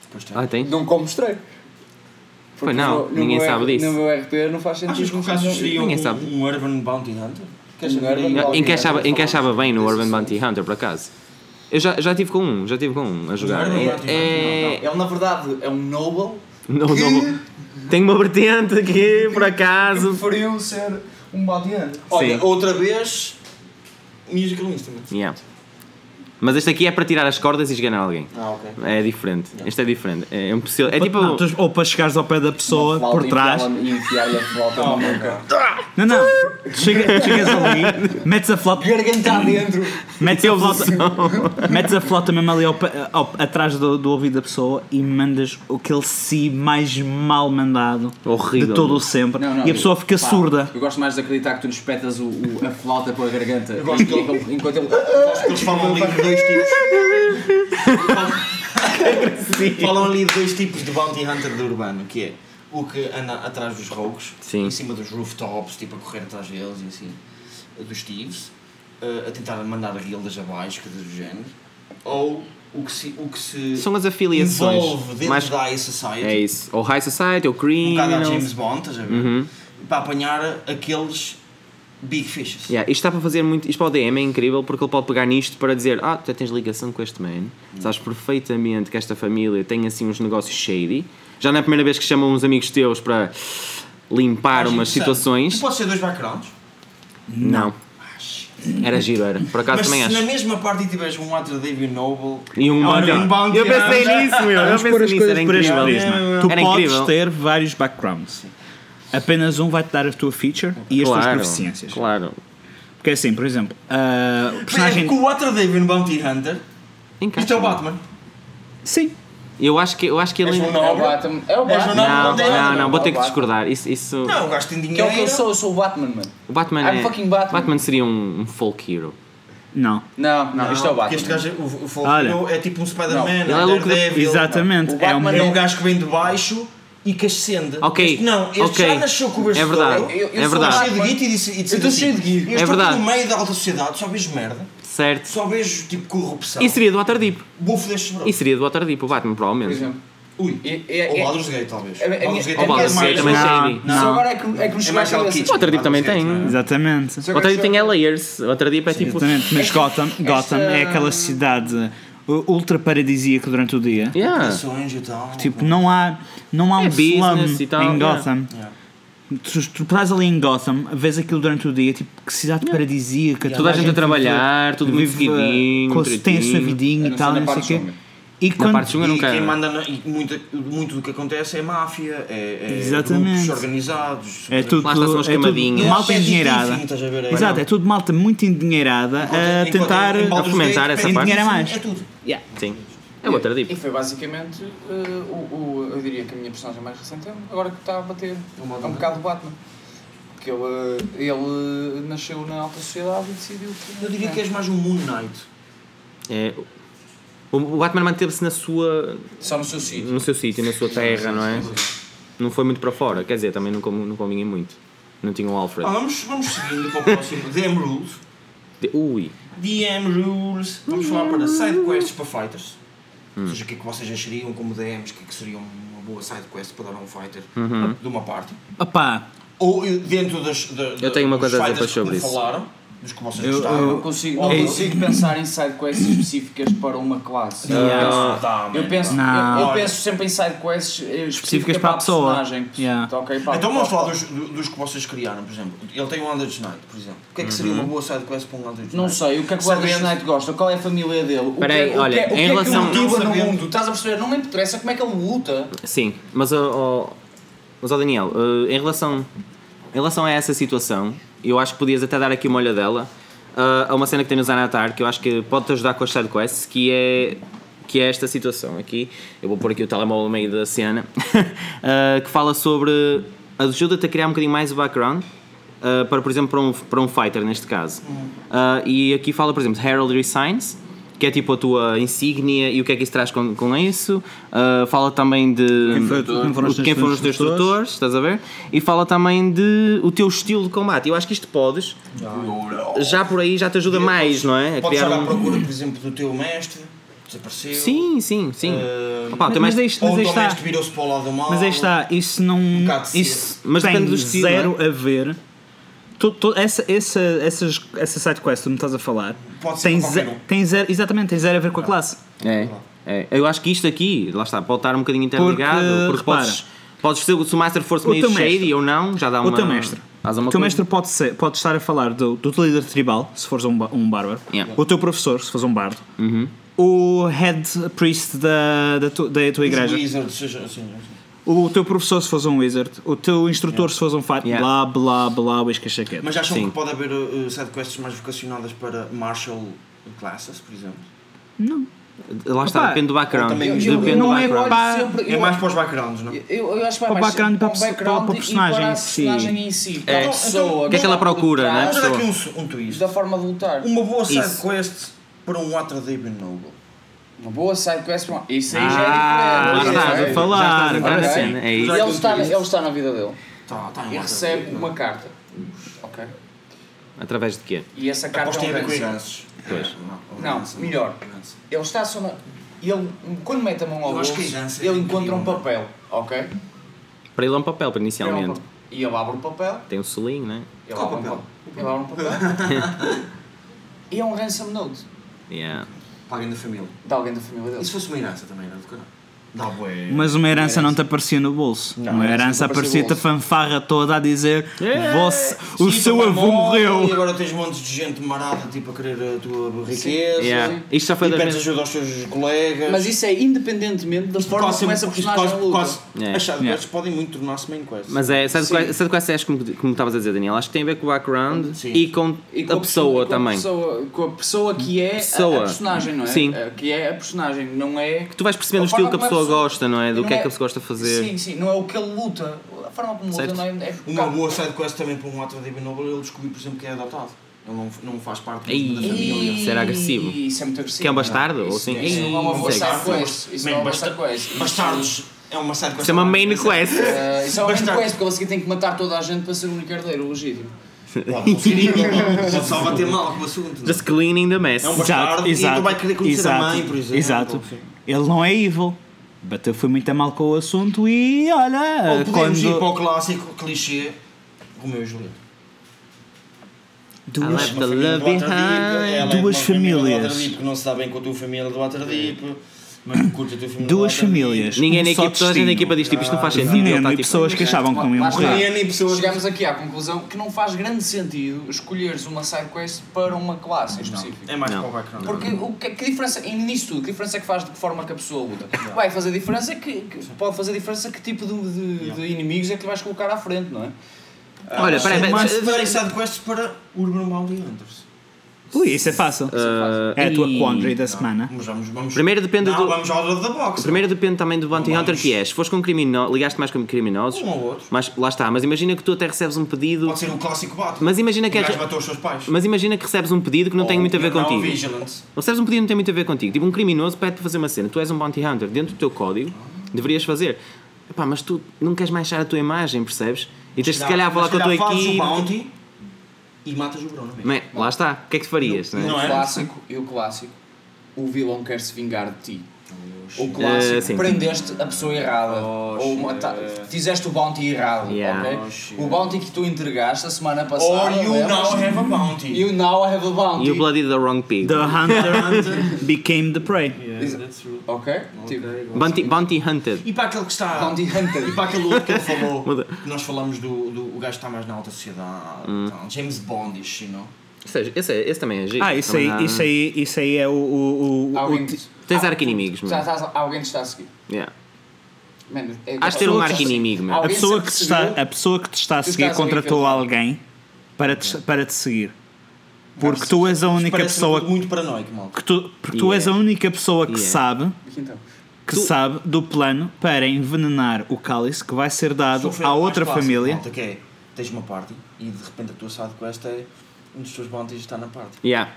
Depois tem. Ah, tem? Nunca o mostrei. Pois não, no- no ninguém meu sabe R- disso. No meu RP não faz sentido. Achas que o faz- seria um, Ninguém sabe. um Urban Bounty Hunter? Um? Urban Encaixava, Hunter. encaixava bem no Urban Bounty Hunter, por acaso. Eu já, já tive com um, já tive com um a jogar. Urban É, Bounty Hunter, é, Ele na verdade é um noble não, não, tem uma vertente aqui, por que acaso. preferiu ser um hunter. Olha, Sim. outra vez, musical instrument. Yeah. Mas este aqui é para tirar as cordas e esganar alguém. Ah, ok. É diferente. Este é diferente. É, um é tipo. Não, tu- ou para chegares ao pé da pessoa Flauta por trás. E enfiar-lhe a flauta Oh, na boca. Não, não. Tu chega- chegas ali, metes a flauta, Garganta dentro. metes a flauta, metes a flauta mesmo ali ao ao- atrás do, do ouvido da pessoa e mandas aquele si mais mal mandado Horrível. de todo o sempre. Não, não, e a pessoa fica pá, surda. Eu gosto mais de acreditar que tu lhe espetas o, o- a flauta com a garganta. gosto que E- e- enquanto ele. Eles falam ali de dois tipos. falam ali de dois tipos de Bounty Hunter do urbano, que é o que anda atrás dos rogues, Sim. em cima dos rooftops, tipo a correr atrás deles e assim, dos thieves, eh, a tentar mandar guildas abaixo, coisas do género, ou o que se, o que se São as afiliações. envolve dentro Mais- da High Society, É isso. Ou High Society, ou um bocado a. James Bond, estás a ver? Uhum. Para apanhar aqueles big fishes. Yeah, isto está para fazer muito. Isto para o DM é incrível porque ele pode pegar nisto para dizer: Ah, tu tens ligação com este man, sabes perfeitamente que esta família tem assim uns negócios shady. Já não é a primeira vez que chamam uns amigos teus para limpar Acho umas situações. E pode ser dois backgrounds. Não. Era giro, era. Por acaso Mas também se acho. na mesma parte tiveres um Walter David Noble, E um Olha, um bounty Eu pensei nisso, meu. Eu pensei nisso, era este incrível. Tu Era podes incrível. ter vários backgrounds. Apenas um vai-te dar a tua feature e as tuas Claro, proficiências. claro. Porque assim, por exemplo, ah, o personagem. com o Walter David Bounty Hunter, Encaixa. isto é o Batman. Sim. Eu acho que, eu acho que ele. Um É o. Batman. É o Batman. Não, não não, não, vou ter que É discordar. Isso, isso... Não, o gajo tem Que é o dinheiro. que eu sou, eu sou o Batman, mano. O Batman I'm é. fucking Batman. seria um, um folk hero. Não. Não, não, isto é o porque Batman. Este gajo, o, o Folk Olha. Hero é tipo um Spider-Man, é é um Daredevil. Exatamente. O É um, Batman É um gajo que vem de baixo e que ascende. Ok, Este não, este ok. já nasceu com o É verdade, Eu- eu é sou verdade. cheio de guita e disse, e disse Eu estou assim, cheio de guita. Eu É estou verdade. no meio da alta sociedade, só vejo merda, Certo. só vejo tipo corrupção. E seria do Waterdeep. Bufo destes bros. E seria do Waterdeep, o Batman, Por provavelmente. exemplo. Ui, E- e- ou e- Baldur's Gate, talvez. a- a Baldur's Gate é Baldur's Gate também Não, shady. não. Só agora é que, é que É mais. Kitchen. Outra tipo também tem. não é? Exatamente. Que dia tem é layers, outra dia é tipo. Exatamente, mas Gotham, Gotham é aquela cidade ultra paradisíaca durante o dia. Yeah. Ações e tal. Tipo, não há, não há É um slum e tal, em yeah. Gotham. Yeah. Tu, tu estás ali em Gotham, vês aquilo durante o dia, tipo, que cidade paradisíaca. Toda a gente a trabalhar, tudo muito vive, uh, seguidinho, Tem a sua vidinha A e não tal, não sei o quê. E quando, parte E quem manda na, e muito, muito do que acontece é máfia, é, é Exatamente. grupos organizados. é tudo, Lá as é tudo malta É endinheirada. a? É- Exato, é tudo malta muito endinheirada a tentar fomentar Gate, essa é parte. A. É tudo. Yeah. Sim. É outra E tipo. foi basicamente uh, o, o- eu diria que a minha personagem mais recente é agora que está a bater é um bocado o Batman. Porque ele, uh, ele nasceu na alta sociedade e decidiu que. Eu diria que és mais um Moon Knight. É, o Batman manteve-se na sua, Só no seu sítio. no seu sítio, na sua terra, não é? Não foi muito para fora, quer dizer, também não, não convinha muito. Não tinha o Alfred. Ah, vamos, vamos seguindo para o próximo. Rules. De- Ui, DM Rules. Vamos falar para side quests para fighters. Ou seja, o que é que vocês achariam como DMs? O que é que seria uma boa side quest para dar a um fighter de uma party? Opá, Ou eh, dentro das. da- Eu tenho uma coisa a dizer sobre que isso. falaram, dos que vocês Eu- gostaram. Eu não consigo, não Ou- consigo pensar em side quests específicas para uma classe. Ah, dá, Eu man. penso, Não. eu, eu penso sempre em side quests eh, específicas para a pessoa. personagem. Yeah. Tá ok? Para- Então vamos para- falar dos, do- dos que vocês criaram, por exemplo. Ele tem um Eldritch Knight, por exemplo. O que é que seria uma boa side quest para um Eldritch Knight? Não sei, o que é que o Sabendo- Knight gosta? Qual é a família dele? O que Peraí, é, o olha, que é, o em que é relação- que no mundo? Estás a perceber? Não me interessa como é que ele luta. sim, mas ó- mas ó Daniel, eh, em relação, em relação a essa situação, eu acho que podias até dar aqui uma olhadela ah, a uma cena que tem no Zanatar que eu acho que pode te ajudar com as sidequests, que é que é esta situação aqui. Eu vou pôr aqui o telemóvel no meio da cena, ah, que fala sobre ajuda-te a criar um bocadinho mais o background. ah, para, por exemplo, para um, para um fighter neste caso. Ah, e aqui fala, por exemplo, Heraldry Signs, que é tipo a tua insígnia e o que é que isso traz com, com isso. Ah, fala também de Quem foi- quem foram os teus quem foram os teus instrutores, estás a ver? E fala também de o teu estilo de combate. Eu acho que isto podes, já por aí já te ajuda mais, não é? A Podes criar estar à um- procura, por exemplo, do teu mestre, desapareceu. Sim, sim, sim. Eh, Opa, mas, mas, mas o aí teu está. mestre virou-se para o lado do mal. Mas aí está, isso não. cedo. isso Mas tem depende do estilo, zero não a ver. Essa, essa, essas, essa side quest que tu me estás a falar Pode ser tem, ze- um. tem zero, exatamente, tem zero a ver com a classe. É, é. Eu acho que isto aqui, lá está, pode estar um bocadinho interligado, Porque, porque, repara, podes, podes ser, se o Master fosse o meio teu shady mestre- ou não, já dá uma. o teu mestre. uma O teu coisa. mestre pode, ser, pode estar a falar do, do teu líder tribal, se fores um, um bárbaro. Yeah. O teu professor, se fores um bardo. Uhum. O head priest da, da, tu- da tua Os igreja. wizards, seja assim. O teu professor, se fores um wizard. O teu instrutor, se fores um fight. Yeah. Blá, blá, blá, uísca chaqueta. Mas acham Sim. que pode haver uh, sidequests mais vocacionadas para martial classes, por exemplo? Lá está, Opa, depende do background. ou também- eu- Depende eu do não é background. pá- sempre- É eu- mais para os backgrounds, não? Eu, eu acho que vai Para o background, para para o para a e personagem para a em si. personagem em si. Para É. a pessoa. O que é que ela procura, está né? Mas trás aqui um, um twist. Da forma de lutar. Uma boa sidequest para um Waterdeep Noble. Uma boa side quest. uma- Isso aí Ah, já é diferente. estás a falar. Já estás a entrar na Ok. cena. É isso. E ele está, ele está na vida dele. Tá, tá E recebe não é? uma carta. Ok? Através de quê? E essa carta Aposto é um heranças. Pois. Não, melhor. Ele está só na... Ele, quando mete a mão ao bolso, é ele encontra um papel. Ok? Para ele é um papel, para é inicialmente. E ele abre o papel. Tem um selinho, né? Ele Qual abre um papel? pa- Ele abre um papel. e é um ransom note Yeah. Para alguém da família. de alguém da família dele. E se fosse uma herança também, era do caralho? Dá bué. Mas uma herança não te aparecia no bolso. Não, uma herança aparecia-te a fanfarra toda a dizer você, o Sim, seu pai avô morre, E morreu. agora tens montes de gente marada tipo, a querer a tua riqueza. Yeah. Isto já foi E pedes ajuda aos teus colegas. Mas isso é independentemente da forma Quase como essa personagem quase- luta. quase- É. As Yeah. podem muito tornar-se main quest. Mas é, sabe qual é, como, como estavas a dizer, Daniel? Acho que tem a ver com o background Sim. e com, E a pessoa com também. pessoa- com a pessoa que é a- Pessoa. A, personagem, não é? Sim. Que é a personagem, não é. Tu vais percebendo o estilo que a como pessoa gosta, não é? Do não que é que a pessoa gosta de fazer. Sim, sim, não é o que ele luta. A forma como Certo. luta não é. é Uma boa sidequest também para um Waterdeep Noble, ele descobriu, por exemplo, que é adotado. Ele não, não faz parte Ei. da família. Isso era agressivo. Isso é muito agressivo. Que é um bastardo? Isso, ou assim? isso não é uma boa Ei, side sexy. quest. Isso não é uma boa side quest. Isso- Bastardos é uma sidequest. Isso é uma main quest. Isso é uma main quest, porque ele seguir tem que matar toda a gente para ser o único herdeiro legítimo. Só bater mal com o assunto. não é? Just cleaning the mess. É um bastardo e então vai querer conhecer a mãe, por exemplo. Exato. Ele não é evil. Bateu foi muito a mal com o assunto e olha, Ou podemos ir para quando o clássico clichê Romeu e Julieta. duas, família é Duas uma família do famílias. Waterdeep que não se dá bem com a tua família do Waterdeep, mas duas famílias, Ninguém na equipa, toda a gente na equipa diz tipo isto não faz sentido. ele Veneno tá, e tipo, pessoas que achavam que não iam morrer. Veneno e pessoas Chegamos aqui à conclusão que não faz grande sentido escolheres uma sidequest para uma classe em específico. É mais Não. para o background. Porque o que, que diferença, e nisso tudo, que diferença é que faz de que forma que a pessoa luta? Vai fazer diferença que, que pode fazer diferença que tipo de, de, de inimigos é que vais colocar à frente, não é? Olha, peraí, peraí, Mas peraí, farem sidequests para Urban Bounty Hunters. Ui, isso é fácil. Ah, é a tua e- quandary da semana. Vamos, vamos, vamos. Primeiro depende não, do- vamos ao lado da box. Primeiro depende também do Bounty Não Hunter vamos. que és. Se fores com criminosos, ligaste mais com criminosos, Um ou outro. mas lá está. Mas imagina que tu até recebes um pedido. Pode ser o clássico Batman. Mas imagina que é- gajo matou os seus pais. Mas imagina que recebes um pedido que não tem Ou muito a ver não, contigo. Vigilance. Recebes um pedido que não tem muito a ver contigo. Tipo, um criminoso pede para fazer uma cena. Tu és um bounty hunter. Dentro do teu código, deverias fazer. Epá, mas tu não queres manchar a tua imagem, percebes? E tens de se calhar falar Mas com a tua equipe. E matas o Bruno mesmo. Man, lá está. O que é que farias? E não é? Não o é? clássico, e o clássico, o vilão quer se vingar de ti. O clássico, sim. prendeste a pessoa errada. Oh, ou uma- shit. tá- fizeste o bounty errado. Yeah. ok? Oh, o bounty que tu entregaste a semana passada. Or you lembras? now have a bounty. You now have a bounty. You bloody the wrong pig. The hunter became the prey. Yeah, that's true. Ok? Tipo, Bounty, bounty hunted. E para aquele que está. bounty hunter. E para aquele outro que ele falou, Muda. que nós falamos do, do o gajo que está mais na alta sociedade, Hum. tal, James Bondish, you know? Ou seja, esse, é- esse também é giro. Ah, isso Também aí, dá- isso aí, isso aí é o. o, o, Alguém o te- Tens arqui-inimigos, Já mano. estás, alguém te está a seguir. Yeah. Man, é- Has de ter um arqui-inimigo, meu. a, Alguém pessoa que te está, percebeu? a pessoa que te está a Tu seguir estás contratou alguém para te, para te seguir. Porque tu és a única pessoa muito paranoico, mal. que tu, porque tu és a única pessoa que Yeah. sabe Então, que sabe do plano para envenenar o cálice que vai ser dado à outra clássico, família. malta, que é, tens uma party e de repente a tua sidequest é um dos teus bounties está na party. Yeah,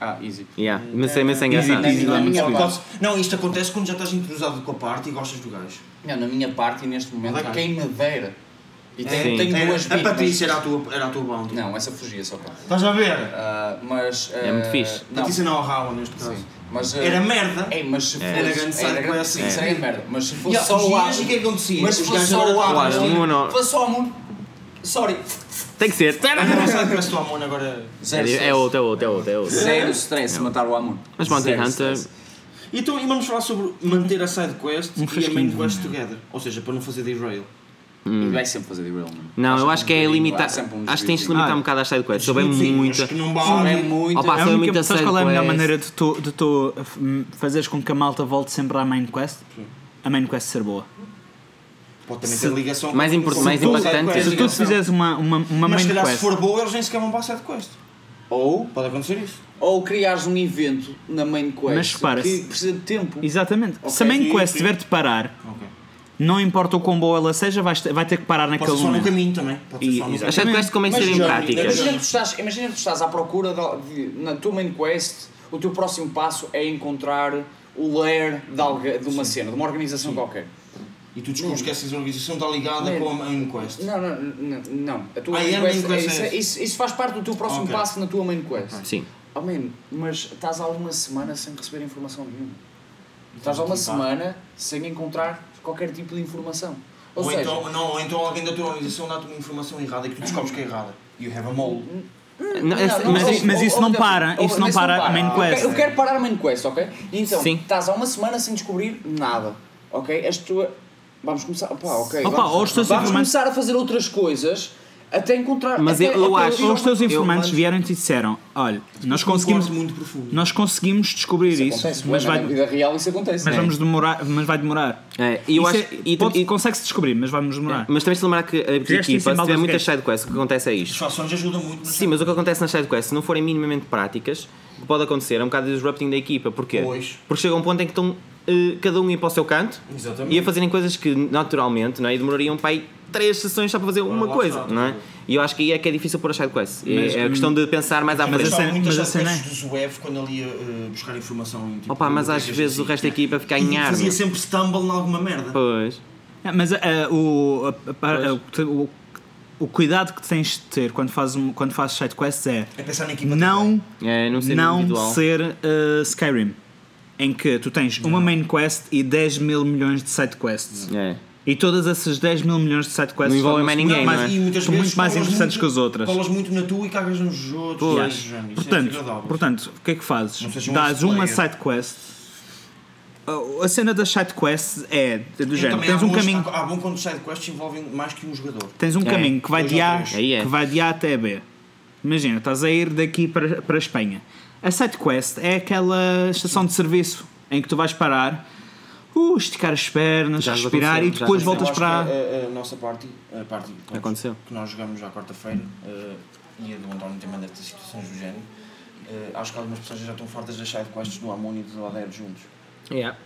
ah, easy. yeah. Mas é, mas é Easy engraçado. Na minha parte- Não, isto acontece quando já estás entrosado com a party e gostas do gajo. Não, na minha parte, neste momento, cá. quem me dera. E É, tenho, tenho era- duas a vítimas. Patrícia era a tua, era a tua bounty. Não, essa fugia só para. Estás a ver? Ah, mas. É muito ah, fixe. Não, Patrícia não Rawa neste caso. sim. Mas, ah, Era merda. É, mas se fosse. Era grande era side grande- quest, Sim, é. isso era grande merda. Mas se fosse Yeah, só o e o que é que acontecia? Mas se Os fosse só o um não- Fosse só o Amuno. Sorry. Tem que ser. A sidequest do Amon agora... Zero É, é stress. outro, é outro, é outro. É outro. Zero stress matar o Amuno. Mas Bounty Zero Hunter. stress. Então, e vamos falar sobre manter a sidequest Um e a main quest together. Ou seja, para não fazer derail. E vai sempre fazer derail, mano. Não, eu um acho que é bocadinho, limitar. um Acho que tens de limitar Ah. um bocado as sidequests. Sim, muita. mas que não É vale. muito. Opa, única, muita sabes qual é a melhor maneira de tu, de tu hum, fazeres com que a malta volte sempre à main quest? A main quest ser boa. Pode também Se- ter ligação mais import- mais impactante- sidequest. Se tu fizeres uma, uma, uma Mas main se calhar se quest. for boa, eles nem sequer vão para a sidequest. Ou, Pode acontecer isso. ou criares um evento na main quest Mas que precisa de tempo. Exatamente. Ok, Se a main sim, quest sim. tiver de parar, Ok. Não importa o quão boa ela seja, ter- vai ter que parar Pode naquele ser só no caminho também. Pode ser E- só no. As sidequests convém Mas serem já- práticas. Imagina que, tu estás, imagina que tu estás à procura de, de- na tua main quest, o teu próximo passo é encontrar o lair de, algu- de uma cena, de uma organização qualquer. E tu descobres que essa organização está ligada Man. com a main quest. Não, não, não, não. A tua Ah, main é quest, main quest é isso, é é- isso, isso faz parte do teu próximo Ok. passo na tua main quest. Sim. Oh man, mas estás há uma semana sem receber informação nenhuma. Estás há uma semana sem encontrar qualquer tipo de informação. Ou, Ou, seja, então, não, ou então alguém da tua organização dá-te uma informação errada e que tu descobres que é errada. You have a mole. Não, é- Não, mas não, mas ou- isso ou- não para, ou- isso não isso para a main quest. Eu quero parar a main quest, ok? Então, Sim. estás há uma semana sem descobrir nada, ok? As tua... Vamos começar... Opa, ok. Opa, vamos, vamos começar a fazer outras coisas até encontrar... Mas até, eu- eu até- acho- Ou os teus Eu- informantes mas- vieram-te e disseram: Olha, nós conseguimos, muito profundo. nós conseguimos descobrir Isso isso, acontece, mas, vai, na vida real isso acontece. mas né? vamos demorar, mas vai demorar. É, e eu Isso acho. é- e- pode- e- Consegue-se descobrir, mas vamos demorar. mas também se lembrar que a equipa, se tiver muitas sidequests, o que acontece é As isto. fações ajudam muito. Sim, mas o que acontece nas sidequests, se não forem minimamente práticas, o que pode acontecer é um bocado de disrupting da equipa. Porquê? Pois. Porque chega um ponto em que estão eh, cada um a ir para o seu canto Exatamente. e a fazerem coisas que naturalmente não é? E demorariam para aí três sessões só para fazer uma coisa, não é? E eu acho que aí é que é difícil pôr as sidequests. Mas, É, é a questão de pensar mais à mas frente. a cena- muitas mas a cena é- sidequests do Zuev quando ele ia eh, buscar informação tipo, Opa, mas às coisas vezes o assim. resto da equipa fica em ar. fazia sempre stumble em alguma merda. Pois. É, mas ah, o, a- a- o, o, o cuidado que tens de ter quando fazes, quando fazes sidequests é É pensar na equipa não. É, não ser não ser ah, Skyrim. em que tu tens uma main quest e 10 mil milhões de side quests. É. E todas essas 10 mil milhões de side quests Não envolvem mais ninguém, muito não é? mais, E muitas são muito mais interessantes muito- que as outras. Colas muito na tua e cagas nos outros. Isso é Portanto, desagradável. portanto, o que é que fazes? Seja um Dás uma multiplayer. side quest. A cena das side quests é do Eu género. Tens há um bons- caminho, Há, há bom quando side quests envolvem mais que um jogador. tens um É, caminho que vai de A, é. que vai de A até B. Imagina, estás a ir daqui para, para a Espanha. A side quest é aquela estação de serviço em que tu vais parar, uh, esticar as pernas, Já respirar e depois voltas Eu acho para. que a, a nossa party, a party pronto, Aconteceu. que nós jogamos já à quarta-feira, eh, e a do António também deve ter situações do género. eh, acho que algumas pessoas já estão fartas das side quests do Amon e do Adero juntos. Yeah.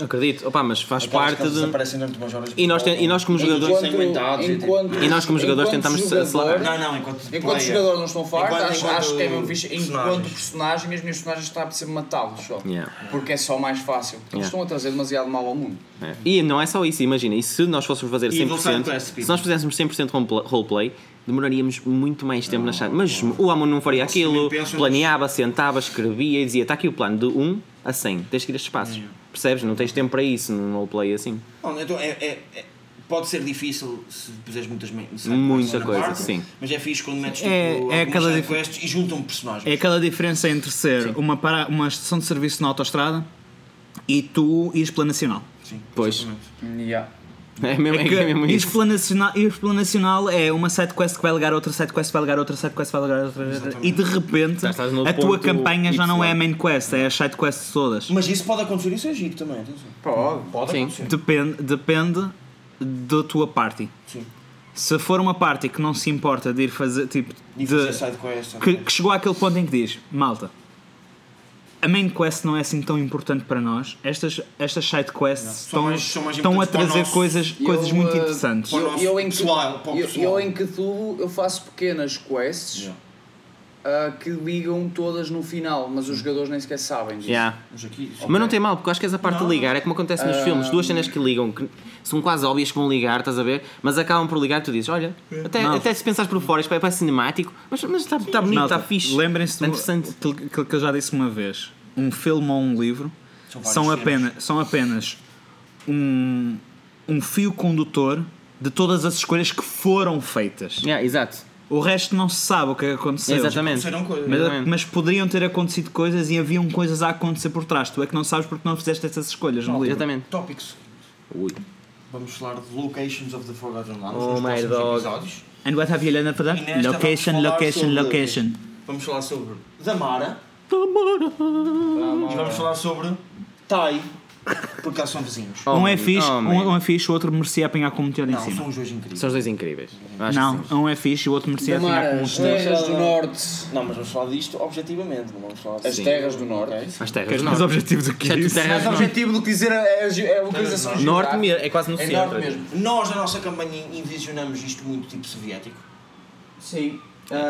Acredito. Opa, mas faz Aquelas parte de. desaparecem durante umas horas. E nós, e nós como jogadores. Sem aguentados e nós como jogadores enquanto tentamos jogador, acelerar. Não, não, enquanto. Enquanto player. jogador não estão fartos, Enquanto- acho, enquanto acho que é mesmo fixe. Enquanto personagem, as minhas personagens está a precisar matá-los só. Yeah. Porque é só mais fácil. Eles Yeah. estão a trazer demasiado mal ao mundo. É. E não é só isso, imagina, e se nós fôssemos fazer E do 100%, side quest, se nós fizéssemos 100% rolepla- roleplay, demoraríamos muito mais tempo na chat. Mas o Amon não faria aquilo, planeava, sentava, escrevia e dizia: está aqui o plano de 1 a 100, tens que ir a estes passos. Percebes? Não tens tempo para isso num roleplay assim. Não, então é, é- é- pode ser difícil se puseres muitas Muita coisa, parte, sim. Mas é fixe quando metes tipo, É- é aquela dif- quests e juntam personagens. É aquela diferença entre ser uma, para, uma estação de serviço na autostrada e tu ires pela nacional. Sim, Pois. Yeah. É mesmo, É é que mesmo ires isso. pela nacional, ires pela nacional é uma side quest que vai ligar outra side quest, que vai ligar outra side quest, que vai ligar outra. Exatamente. E de repente a tua campanha já não Y. é a main quest, é as side quests todas. Mas isso pode acontecer, isso é giro também, atenção. Pode. Pode Sim. acontecer. Depende, depende da tua party. Sim. Se for uma party que não se importa de ir fazer tipo E de, fazer que, que chegou àquele ponto em que diz, malta, a main quest não é assim tão importante para nós. Estas, estas side quests São estão, mais- estão a trazer nosso- coisas, Eu, coisas muito eh, interessantes. Eu, eu, em, o eu, pessoal. eu em Cthulhu eu faço pequenas quests Yeah. Ah, que ligam todas no final, mas os jogadores nem sequer sabem disso. Yeah. Mas aqui. Mas não tem mal, porque eu acho que essa parte Não. de ligar é como acontece nos filmes. Duas cenas que ligam, que são quase óbvias que vão ligar, estás a ver? Mas acabam por ligar e tu dizes: Olha, até, Não. até se pensares por fora, isto é parece cinemático, mas, mas está, está bonito, Malta, está fixe. Lembrem-se do interessante. aquilo aquilo que eu já disse uma vez. Um filme ou um livro São são filmes. apenas, são apenas um, um fio condutor de todas as escolhas que foram feitas. Yeah, exato. O resto não se sabe o que é que aconteceu. Exatamente. Mas, mas poderiam ter acontecido coisas e haviam coisas a acontecer por trás. Tu é que não sabes porque não fizeste essas escolhas no livro. Exatamente. Tópicos. Ui. Vamos falar de Locations of the Forgotten Lands Oh nos my próximos dog. episódios. And what have you learned for that? Location, location, sobre- location. Vamos falar sobre Damara. E vamos falar sobre Tai. Porque eles são vizinhos. Oh, um é fixe, Oh, um, um é fixe, o outro merecia apanhar com um meteoro em Não, cima. são os dois incríveis. São os dois incríveis. Acho Não, um é fixe e o outro merecia apanhar com um as meteoro. terras do norte. Não, mas vamos falar disto objetivamente, não vamos falar As terras do norte. Ok. As terras do mais norte. objetivos do que isso? terras Mais do norte. objetivo do que dizer é a, é localização Norte geográfica. mesmo, é quase no É centro. norte mesmo. Nós, na nossa campanha, envisionamos isto muito tipo soviético. Sim.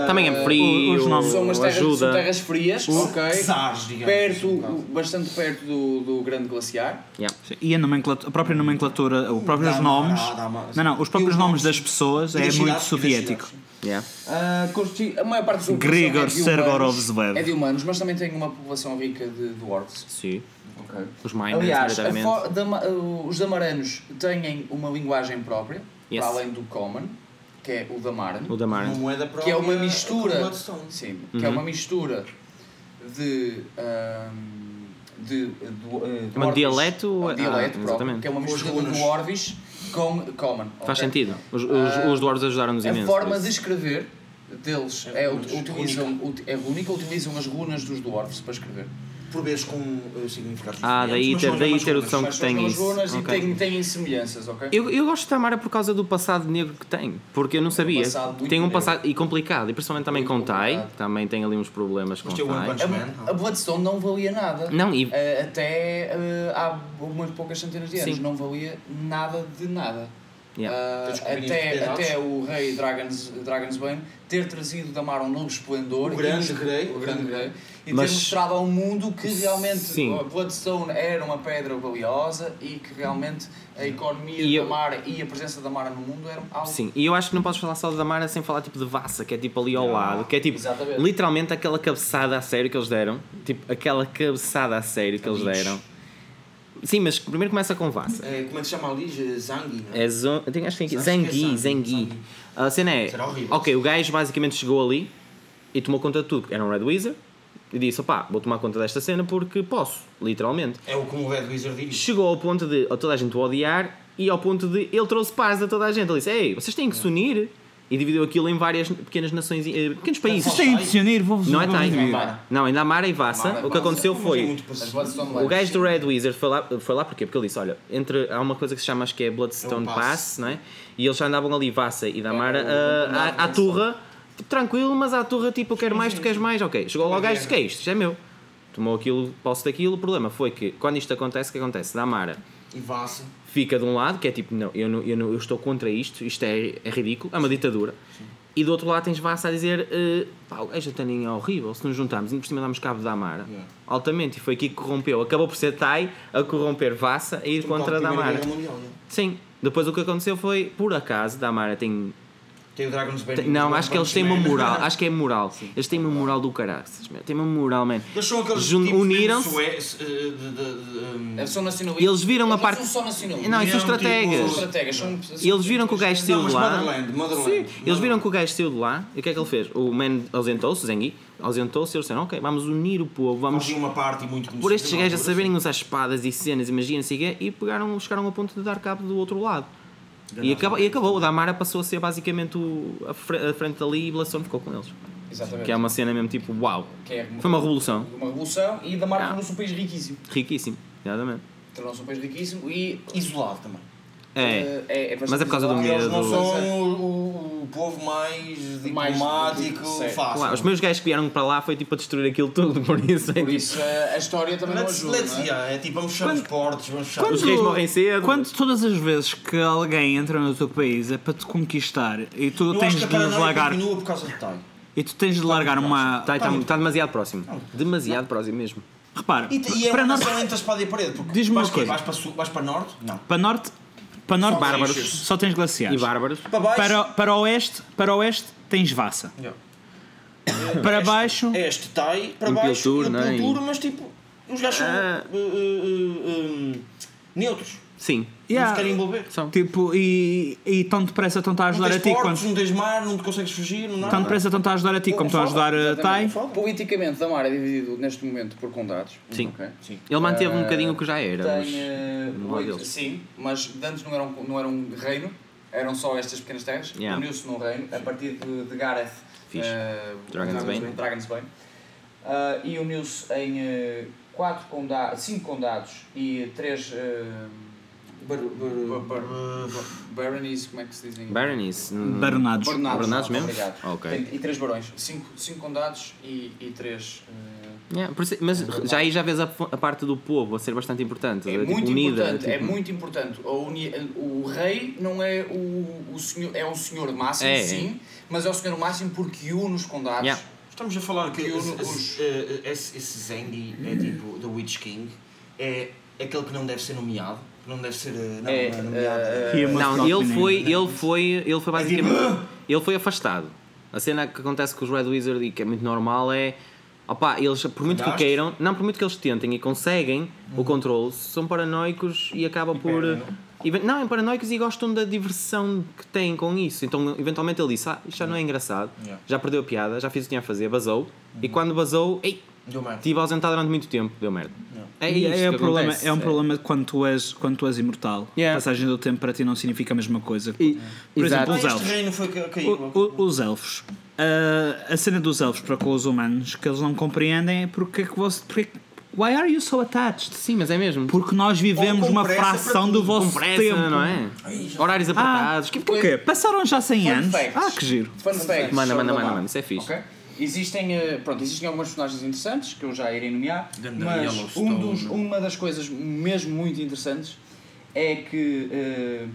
Também é frio, os nomes São umas terras, são ajuda. terras frias, ok? Czares, digamos. Perto, caso. bastante perto do, do grande glaciar. Yeah. E a, nomenclatura, a própria nomenclatura, os próprios Dá- nomes. dá- dá uma- Não, não, os próprios os nomes das pessoas é muito soviético. Yeah. Ah, consti- a maior parte da população Grigor é de humanos, Sergorovzvev. é de humanos, mas também tem uma população rica de dwarfs. Sim. Ok. Os miners, Aliás, uh, os damaranos têm uma linguagem própria, Yes. para além do common, que é o damaran, O da. Uma moeda que é uma própria mistura, Bloodstone. sim, que é uma mistura de ahm, de, de, uh, É um dialeto? é um Ah, dialeto próprio, exatamente. que é uma mistura de runas. dwarvish com common. Faz sentido. Os, os, Ah, os dwarves ajudaram-nos A imenso. forma de escrever deles É é, utilizam, ut- é única, utilizam as runas dos dwarfs para escrever. Por vezes com uh, significados Ah, diferentes, daí ter- daí ter o som que tem isso. runas Ok. e têm, têm semelhanças, ok? Eu, eu gosto de Tamara por causa do passado negro que tem, porque eu não sabia. passado muito Tem um negro. passado e complicado, e principalmente também Muito com Tai, também tem ali uns problemas com Mas Tai. A, a Bloodstone não valia nada. Não, e Eh, até eh, há umas poucas centenas de anos Sim. não valia nada de nada. Yeah. ah, cobrinhas até, até o rei Dragons, Dragonsbane ter trazido da Mar um novo esplendor. O grande rei. O grande rei. E Mas- ter mostrado ao mundo que realmente Sim. a Bloodstone era uma pedra valiosa e que realmente a economia E da eu- Mara e a presença da Mara no mundo eram algo Sim, e eu acho que não podes falar só da Mara sem falar tipo de Vassa, que é tipo ali ao lado, que é tipo Exatamente. literalmente aquela cabeçada a sério que eles deram, tipo aquela cabeçada a sério que eles deram. Sim, mas primeiro começa com Vassa. É, como é que se chama ali? Zangi, não é? É Zo... eu tenho- acho que tem aqui. É Zangui, Zengui. Zangui. A cena é. Será horrível. Ok, o gajo basicamente chegou ali e tomou conta de tudo. Era um Red Wizard e disse: opá, vou tomar conta desta cena porque posso, literalmente. É o como o Red Wizard diria. Chegou ao ponto de a toda a gente o odiar e ao ponto de ele trouxe paz a toda a gente. Ele disse: Ei, vocês têm que se unir. E dividiu aquilo em várias pequenas nações, eh, pequenos países. Vocês têm de se unir, vou-vos Não é dividir. Não, ainda Mara e Vassa. Mara o que aconteceu foi. Bloodstone O gajo do Red Wizard foi lá, foi lá porquê? Porque ele disse: Olha, entre, há uma coisa que se chama, acho que é Bloodstone É o Pass, não é? E eles já andavam ali, Vassa e Damara, É, à, à turra, tranquilo, mas à turra, tipo, eu quero mais, tu queres mais, ok. Chegou lá o gajo, que é isto? Isto é meu. Tomou aquilo, posse daquilo. O problema foi que, quando isto acontece, o que acontece? Damara E Vassa. fica de um lado, que é tipo, não, eu, não, eu, não, eu estou contra isto, isto é, é ridículo, é uma ditadura. E do outro lado tens Vassa a dizer, eh, pá, o gajo é horrível, se nos juntarmos e por cima damos cabo da Amara. Yeah. Altamente, e foi aqui que corrompeu. Acabou por ser Tai a corromper Vassa a ir contra a Primeira Damara. Guerra Mundial, yeah. Sim, depois o que aconteceu foi, por acaso, Damara tem. Tem o Dragon's Bane. tem- não, acho que eles têm uma moral, acho que é moral. Eles têm uma moral do caraças, meu. Têm uma moral, man. Eles são aqueles Jun- tipos uniram-se. mesmo sué- de- de- de- de- um, Eles são nacionalistas. Eles viram a Eles parte- Não são só nacionalistas. Não, isso são Viram, tipo, São estrategas. estrategas. São, eles viram que o gajo saiu de lá. Motherland, Motherland. Sim, eles viram que o gajo saiu de lá e o que é que ele fez? O man ausentou-se, Zengi, ausentou-se e eles disseram: Ok, vamos unir o povo, vamos Fazia uma parte muito por estes conhecida gajos a saberem usar espadas e cenas e quê, e pegaram, chegaram ao ponto de dar cabo do outro lado. E, acaba, e acabou, o Damara passou a ser basicamente o, a, fre- a frente dali e Blasson ficou com eles. Exatamente. Que é uma cena mesmo tipo, uau, é foi uma revolução, uma revolução e da Mara Ah. tornou-se um país riquíssimo. riquíssimo, exatamente. Tornou-se um país riquíssimo e Isolado também. É, eh, é, é Mas é por causa do bastante Eles não medo. são o, o- povo mais diplomático, fácil. Claro, os meus gajos que vieram para lá foi tipo a destruir aquilo tudo, por isso é Por isso eh, a história também não Let's, ajuda. let's, não é? yeah, é tipo, vamos fechar os portos, vamos fechar os reis morrem cedo. Quando todas as vezes que alguém entra no teu país é para te conquistar e tu Eu tens acho de largar continua por causa de Tai. e tu tens de largar uma Está tá, tá demasiado próximo. Demasiado próximo mesmo. repara E, e é para uma norte entre a espada e a parede, porque Diz-me vais, uma coisa. vais para sul, vais para norte? Não. para norte para norte Bárbaros. só tens glaciares E bárbaros. Para baixo, para para oeste para oeste tens Vassa Yeah. para baixo é este Tai, para baixo, é? Impiltur, mas tipo, os gajos são Ah. uh, uh, uh, neutros. Sim. Yeah. Não se querem envolver. São. tipo e e tão depressa estão a ajudar a ti portos, quando não tens mar, não te consegues fugir, não nada. tão depressa estão a ajudar a ti como estão a ajudar a Tai. Politicamente, Damar é dividido neste momento por condados. Sim. Ok. Ele manteve um Eh, bocadinho o que já era. Tem mas- eh, deles. sim, mas antes não era um, não era um reino, eram só estas pequenas terras. Yeah. Uniu-se num reino a partir de, de Gareth, Fixe. eh, Dragonsbane. Dragonsbane. Ah, e uniu-se em eh, quatro condados, cinco condados e três eh, Bar- bar- bar- bar- baronies, como é que se dizem? Baronies. Baronados Baronados, Baronados mesmo? Obrigado. Ok. Tem- e três barões, cinco, cinco condados e, e três. eh, Yeah, por isso- mas já aí já vês a, a parte do povo a ser bastante importante. É tipo, muito unida. importante, é tipo- muito importante. Uni- o rei não é o, o senhor, é um senhor máximo, É, é. sim, mas é o senhor máximo porque une os condados. Yeah. Estamos a falar que Que esse, os- esse, eh, esse, esse Zengi é tipo The Witch King, é aquele que não deve ser nomeado, não deve ser eh, não, É, não é nomeado. eh, He must Não, not ele foi, ele foi, ele foi basicamente, ele foi afastado. A cena que acontece com os Red Wizard e que é muito normal é, opá, eles por muito que queiram, não por muito que eles tentem e conseguem o controle, são paranoicos e acabam por não, é paranoicos e gostam da diversão que têm com isso. Então, eventualmente ele disse: Ah, isto já não é engraçado, Yeah. já perdeu a piada, já fiz o que tinha a fazer, basou. E quando basou, ei, Deu merda. estive ausentado durante muito tempo, deu merda. É E é, que um problema, acontece. é um problema quando tu és, quando tu és imortal. Yeah. A passagem do tempo para ti não significa a mesma coisa. E- Por exato. exemplo, Ah, os este elfos. O- o- os elfos. Ah, a cena dos elfos para com os humanos que eles não compreendem é porque é que você. Porque, why are you so attached? Sim, mas é mesmo. Porque nós vivemos uma fração do vosso pressa, tempo. não é? Horários apertados. que O quê? Passaram já 100 Fun anos? facts. Ah, que giro. Fun fact Manda, manda, manda, mano, isso é fixe. Ok? Existem, eh, pronto, existem alguns personagens interessantes que eu já irei nomear, Ganda mas um dos, uma das coisas mesmo muito interessantes é que eh,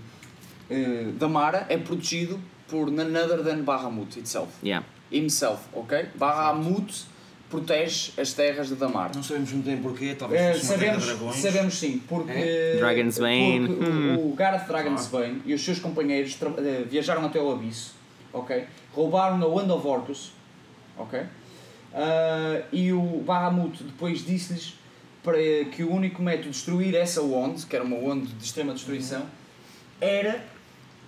eh, Damara é protegido por none other than Bahamut itself. Yeah. Himself, ok? Bahamut protege as terras de Damara. Não sabemos muito bem porquê, talvez de sabemos, dragões. sabemos sim, porque, Dragon's Bane, porque hum. o, o Gareth Dragonsbane e os seus companheiros viajaram até o Abisso, ok? roubaram na Wand of Orcus, ok? Ah, e o Bahamut depois disse-lhes para que o único método de destruir essa Wand, que era uma Wand de extrema destruição, era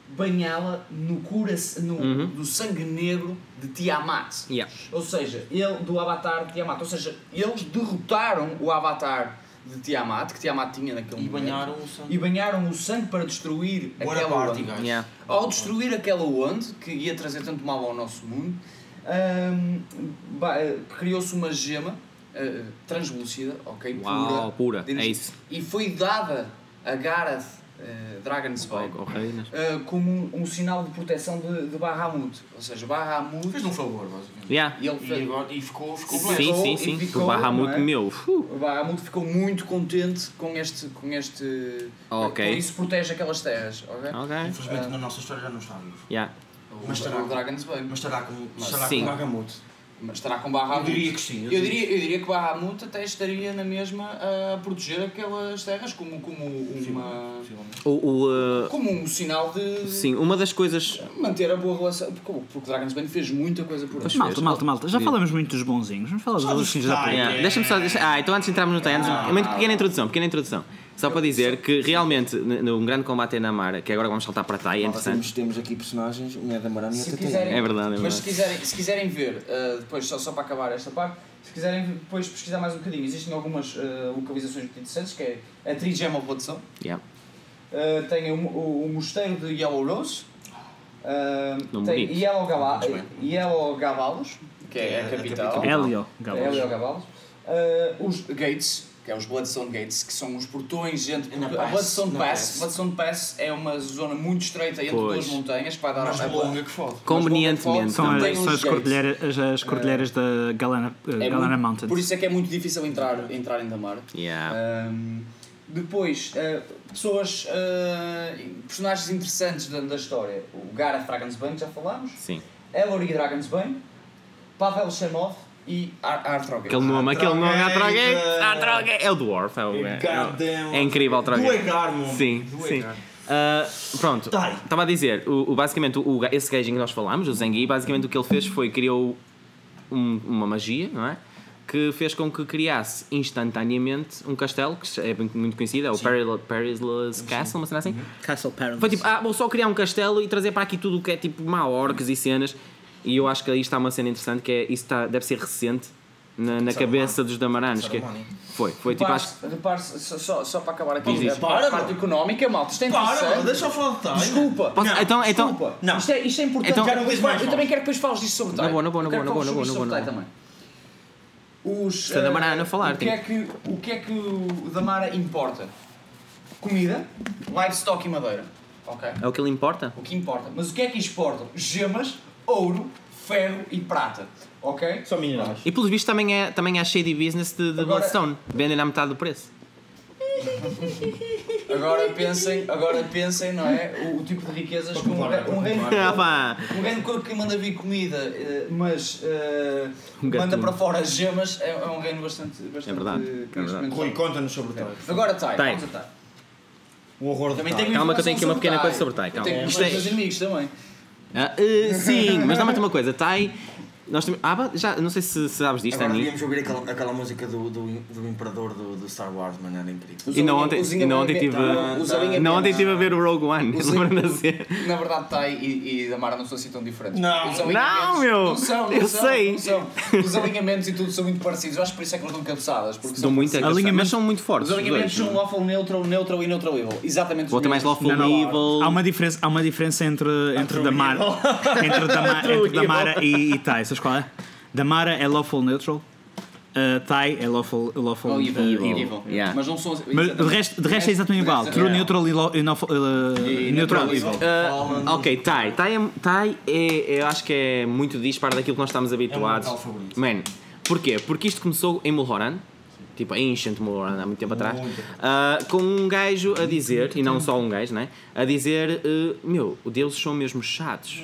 banhá-la no, cura, no, Uhum. do sangue negro de Tiamat. Yeah. Ou seja, ele do Avatar de Tiamat. Ou seja, eles derrotaram o Avatar de Tiamat, que Tiamat tinha naquele E momento, banharam o sangue. e banharam o sangue para destruir Bora aquela party, guys. Yeah. Ao destruir aquela wand, que ia trazer tanto mal ao nosso mundo, ba- eh, criou-se uma gema eh, translúcida, ok? Uau, pura. de É isso. E foi dada a Gareth uh, Dragonsbane Oh, reinas. eh, como um, um sinal de proteção de, de Bahamut. Ou seja, Bahamut. Fez-lhe um favor, basicamente. Yeah. E ele E, fez, agora, e ficou, ficou Sim. bem. Sim, ficou- sim, e sim. ficou, o Bahamut é? meu. uh, O Bahamut ficou muito contente com este. Com este Ok. Por isso protege aquelas terras, ok? Ok. Infelizmente na nossa história já não está vivo. Yeah. Mas estará o Dragonsbane. Mas estará com, Mas estará sim. com Bagamut. Mas estará com Bahamut. Eu diria que sim. Eu diria, eu diria que Bahamut até estaria na mesma a proteger aquelas terras como, como, uma, Possivelmente. O, o, uh, como um sinal de sim, uma das coisas. manter a boa relação. Porque, porque o Dragonsbane fez muita coisa por Pois nós. Malta, malta, malta. Já Sim. falamos muito dos bonzinhos. Vamos falar dos Só dos outros filhos da puta. detalhes. Yeah. Deixa-me só. Deixa, ah, então antes de entrarmos no Thanos, uma pequena introdução, pequena introdução. Só para dizer que realmente num grande combate em Namara, que agora vamos saltar para Tai, é interessante. temos aqui personagens, o Ned Amarano e a Se Tatiana. quiserem, É verdade, é Mas se verdade. quiserem, se quiserem ver, uh, depois só, só para acabar esta parte, se quiserem depois pesquisar mais um bocadinho, existem algumas uh, localizações muito interessantes, que é a Trigema Zone, Yeah. uh, tem o, o, o mosteiro de Yellow Rose, uh, tem bonito. Yellow. Yellow Gavalos, que é, a a capital, é Galos. Yellow Gavalos, uh, os Gates, que é os Bloodstone Gates, que são os portões entre. Na pass, Bloodstone na Pass, pass. Bloodstone Pass é uma zona muito estreita entre Pois. duas montanhas que vai dar Mas a longa que fode. Convenientemente São, as, são as, cordilheiras, as, as cordilheiras da Galana, uh, É Galana muito- Mountains. Por isso é que é muito difícil entrar, entrar em Damar. Yeah. Ahm, depois, ah, pessoas, ah, personagens interessantes da, da história. O Gareth Dragonsbane, já falámos. Sim. Ellery Dragonsbane. Pavel Shemov e Ar Arthrogan. Aquele nome, aquele nome, Atrogueira. Atrogueira. Atrogueira. É o Dwarf. É, o, é, Goddamn. é incrível o Do Atrogueira. Egar, meu. Sim, Do sim. Ah, pronto, Tai. estava a dizer, o, o- basicamente o, o- esse gajo em que nós falámos, o Zengi, basicamente o que ele fez foi criou um- uma magia, não é? Que fez com que criasse instantaneamente um castelo, que é muito conhecido, é o Peril- Perilous Castle, uma cena assim. Castle Perilous. Foi tipo, ah, vou só criar um castelo e trazer para aqui tudo o que é tipo má orcs e cenas. E eu acho que aí está uma cena interessante que é isso está, deve ser recente na, na cabeça dos damaranos. Que Saruman. foi, foi tipo, acho repare-se, só, só, só para acabar aqui, Diz a Para, parte bro. económica, malta, isto é interessante. Para, deixa eu falar de detalhe. Desculpa. Posso- Não, então, então, Desculpa. Não. Isto, é, isto é importante. Então- Já não diz mais eu também quero que depois fales disso sobre Na Tai. boa, na boa, na Eu quero boa, na que boa, fales na boa, sobre na boa. Os, é da eh, a falar, o que, é que, o que é que o Damara importa? Comida, livestock e madeira. Ok? é o que lhe importa. O que importa. Mas o que é que exportam? Gemas, ouro, ferro e prata. Ok? Só minerais. E pelos vistos também é, também é shady business de, de Agora- Bloodstone. Vendem à metade do preço. Agora pensem, agora pensem, não é? O, o tipo de riquezas que um, re- um reino. Ah, pá. Um reino que- que manda vir comida, eh, mas eh, Um manda para fora as gemas, é, é um reino bastante. bastante É verdade, que é neste verdade. momento Rui, conta-nos sobre o Tai. Agora Tai, Tai. vamos a Tai. O horror do Também Tai. tenho Calma que eu tenho aqui uma pequena coisa sobre Tai, calma. tenho Isto é- meus inimigos também. Ah, eh, sim, mas dá-me uma coisa. Tai. Nós também, ah, já, não sei se sabes disto, Agora devíamos ouvir aquela, aquela música do, do, do Imperador do, do Star Wars, mano, era incrível. Os Ainda ontem, ainda ontem tive. alinhamentos- alinhamentos- Ainda ontem estive a ver o Rogue One. Os Lembro-me cena. Na verdade, Tai e, e Damara não são assim tão diferentes. Não. Os alinhamentos- Não, meu! Não são, não Eu são, sei. não são. Os alinhamentos e tudo são muito parecidos. Eu acho que por isso é que eles dão cabeçadas. Porque são muito parecidos. Alinhamento- mas são muito fortes. Os os alinhamentos são não lawful neutral, neutral e neutral evil. Exatamente ter mais. Lawful Não, não, Evil. Há uma diferença, há uma diferença entre, entre, entre, e, e Tai. Qual é? Damara é lawful neutral, uh, Tai é lawful, lawful Oh, uh, evil, evil. evil. Yeah. Mas não são. Mas de resto, de resto é exatamente igual. True Yeah. neutral e, lo- e lawful- uh, E neutral neutral evil. Ah, ok, Tai. Tai, é, tai é, eu acho que é muito disparo daquilo que nós estamos É habituados. local favorito. Man, porquê? Porque isto começou em Mulhoran. tipo a Ancient War, há muito tempo atrás, ah, com um gajo a dizer, e não só um gajo, né? A dizer, eh, meu, os deuses são mesmo chatos.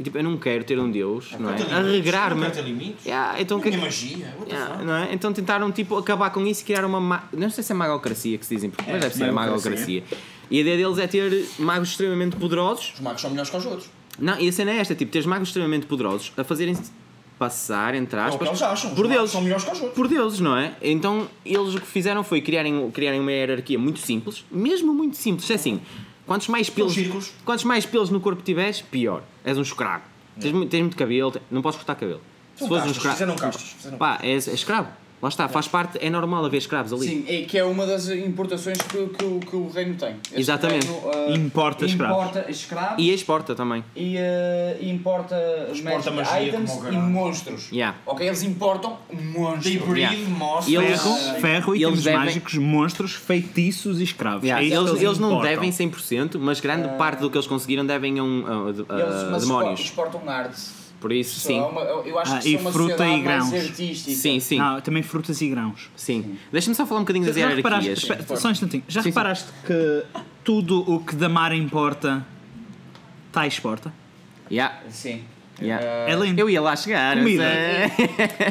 E tipo, eu não quero ter um deus, não é? Não tem A regrar-me. Não quer ter limites. Yeah, então, Não que- magia. Yeah, não é? Então tentaram tipo, acabar com isso e criar uma. Ma... Não sei se é magocracia que se dizem, porque mas deve ser magocracia. magocracia. E a ideia deles é ter magos extremamente poderosos. Os magos são melhores que os outros. Não, e a cena é esta: tipo, teres magos extremamente poderosos a fazerem-se passar, entre É o que aspas, eles acham. Por deuses. São melhores que os outros. Por deuses, não é? Então eles o que fizeram foi criarem, criarem uma hierarquia muito simples, mesmo muito simples. É assim: quantos mais pelos, quantos mais pelos no corpo tiveres, pior. És um escravo. Tens, muito- tens muito cabelo, não podes cortar cabelo. Se fores um escravo. fizeram castas, fizeram Pá, és, és escravo. Lá está, faz parte, é normal haver escravos ali. Sim, é que é uma das importações que, que, o- que o reino tem. Este Exatamente. reino, ah, Importa escravos. Importa escravos E exporta também. e, ah, e importa, Exporta magia items e monstros. Yeah. Ok, eles importam monstros. They breed, Yeah. mostra. E eles- Ferro, ferro e eles itens devem- mágicos, monstros, feitiços e escravos. Yeah, É isso eles, que eles não importam. devem 100%, mas grande parte do que eles conseguiram devem a, um, a- a- Eles, a mas demónios. exportam artes. Por isso, Só sim. é uma- eu acho Ah, que e uma fruta e grãos. Sim, sim. Não, também frutas e grãos. Sim. Deixa-me só falar um bocadinho das Já hierarquias. só um instantinho. Já Sim, sim. reparaste que tudo o que da mar importa, está exporta? Yeah, Sim. Yeah. É lindo. Eu ia lá chegar. Comida. é-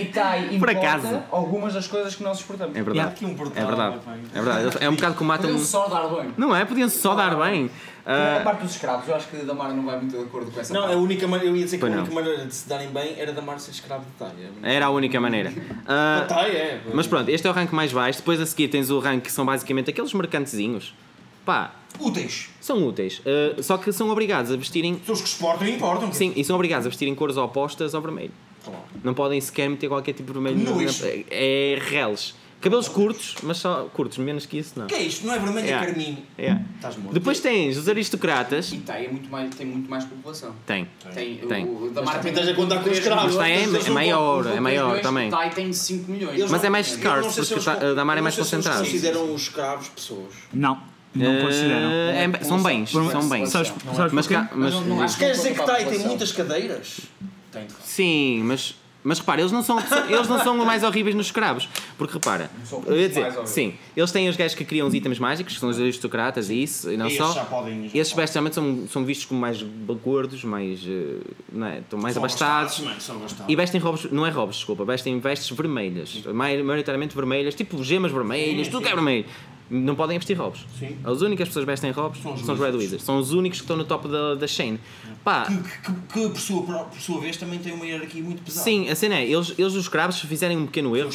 E tá, Por importa acaso. algumas das coisas que nós exportamos. É verdade. Aqui um portal, É verdade. É verdade. É um bocado como matam. Podiam só dar bem. Não é? Podiam só dar bem. A Ah, parte dos escravos, eu acho que a Mara não vai muito de acordo com essa Não, parte. a única maneira, eu ia dizer que Pois a não. única maneira de se darem bem era da Mar ser escravo de talha. era a única maneira. Ah, Tá, é. mas pronto, este é o rank mais baixo. Depois a seguir tens o rank que são basicamente aqueles mercantezinhos. Pá, Úteis. são úteis. Ah, só que são obrigados a vestirem. Pessoas que exportam e importam. Sim, e são obrigados a vestirem cores opostas ao vermelho. Claro. Não podem sequer meter qualquer tipo de vermelho. Não, na- isso- É reles. Cabelos curtos, mas só curtos, menos que isso não. O que é isto? Não é vermelho, Yeah. é carmim. Yeah. Estás morto. Depois tens os aristocratas. E tá, é muito mais, tem muito mais população. Tem. Tem, Tem. O, o da tem estás a contar com os 3 escravos. Mas tem, é não maior, é maior também. O Tai tem 5 milhões. Mas é mais se porque eles o da Mar é mais se eles concentrado. consideram os escravos pessoas. Não, não Eh, consideram. é- são bens, Por- são bens. Sabes, Não é sabes Mas, porquê? cá- mas- Mas quer dizer que Conta para a Tai tem muitas cadeiras? Tem. sim, mas mas repara, eles não são eles não são os mais horríveis nos escravos, porque repara, são eu ia dizer, mais horríveis. sim, eles têm os gajos que criam os itens mágicos, que são os aristocratas e isso, e não E esses só. já podem- já Esses especialmente são, são vistos como mais gordos, mais, eh, não é? estão mais São abastados. mano, são abastados. E vestem robes, não é robes, desculpa, vestem vestes vermelhas, mai- maioritariamente vermelhas, tipo gemas vermelhas, tudo que é vermelho. Não podem vestir robes. Sim. As únicas pessoas que vestem robes São são os os, Red Wizards. São os únicos que estão no top da, da chain. Pá, Que, que, que por, sua, por sua vez também tem uma hierarquia muito pesada. sim, a cena é, eles, eles os escravos, se fizerem um pequeno erro,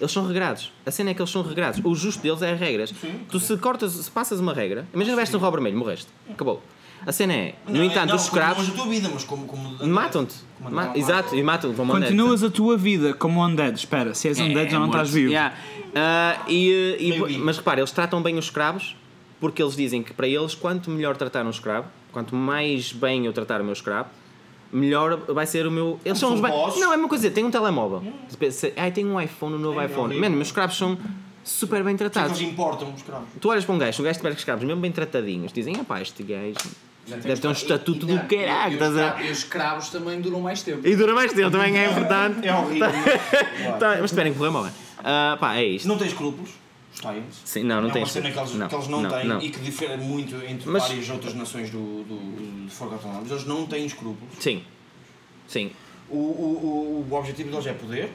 eles são regrados. A cena é que eles são regrados. O justo deles é as regras. tu se cortas, se passas uma regra, imagina vestes um robo vermelho, morreste. Acabou. A cena é, no Não, entanto, não, os como escravos Não a tua vida, mas como. como matam-te. como- Ma- Exato, e matam-te. Continuas a tua vida como undead. Espera, se és undead já não estás vivo. Yeah. Ah, e, e- mas repara, eles tratam bem os escravos porque eles dizem que para eles, quanto melhor tratar um escravo, quanto mais bem eu tratar o meu escravo, melhor vai ser o meu. Eles são São os bosses. Não, é uma coisa, tem um telemóvel. Se- Ai, tem um iPhone, um novo É, iPhone. Mano, meus escravos são super bem tratados. eles importam os escravos. Tu olhas para um gajo, um gajo tiver escravos mesmo bem tratadinhos, dizem, ah pá, este gajo deve ter um estatuto e- do caralho. E, a- e os escravos também duram mais tempo. E dura mais tempo, também é importante. É horrível. Tá, mas esperem que morrer, morrem. Ah, pá, é isto. não tem escrúpulos, os Titans. Sim, não, não é tem uma cena que eles não, que eles não, têm não. e que difere muito entre Mas- várias outras nações do, do, de Forgotten Realms. Eles não têm escrúpulos. Sim. Sim. O, o, o, o objetivo deles é poder, É.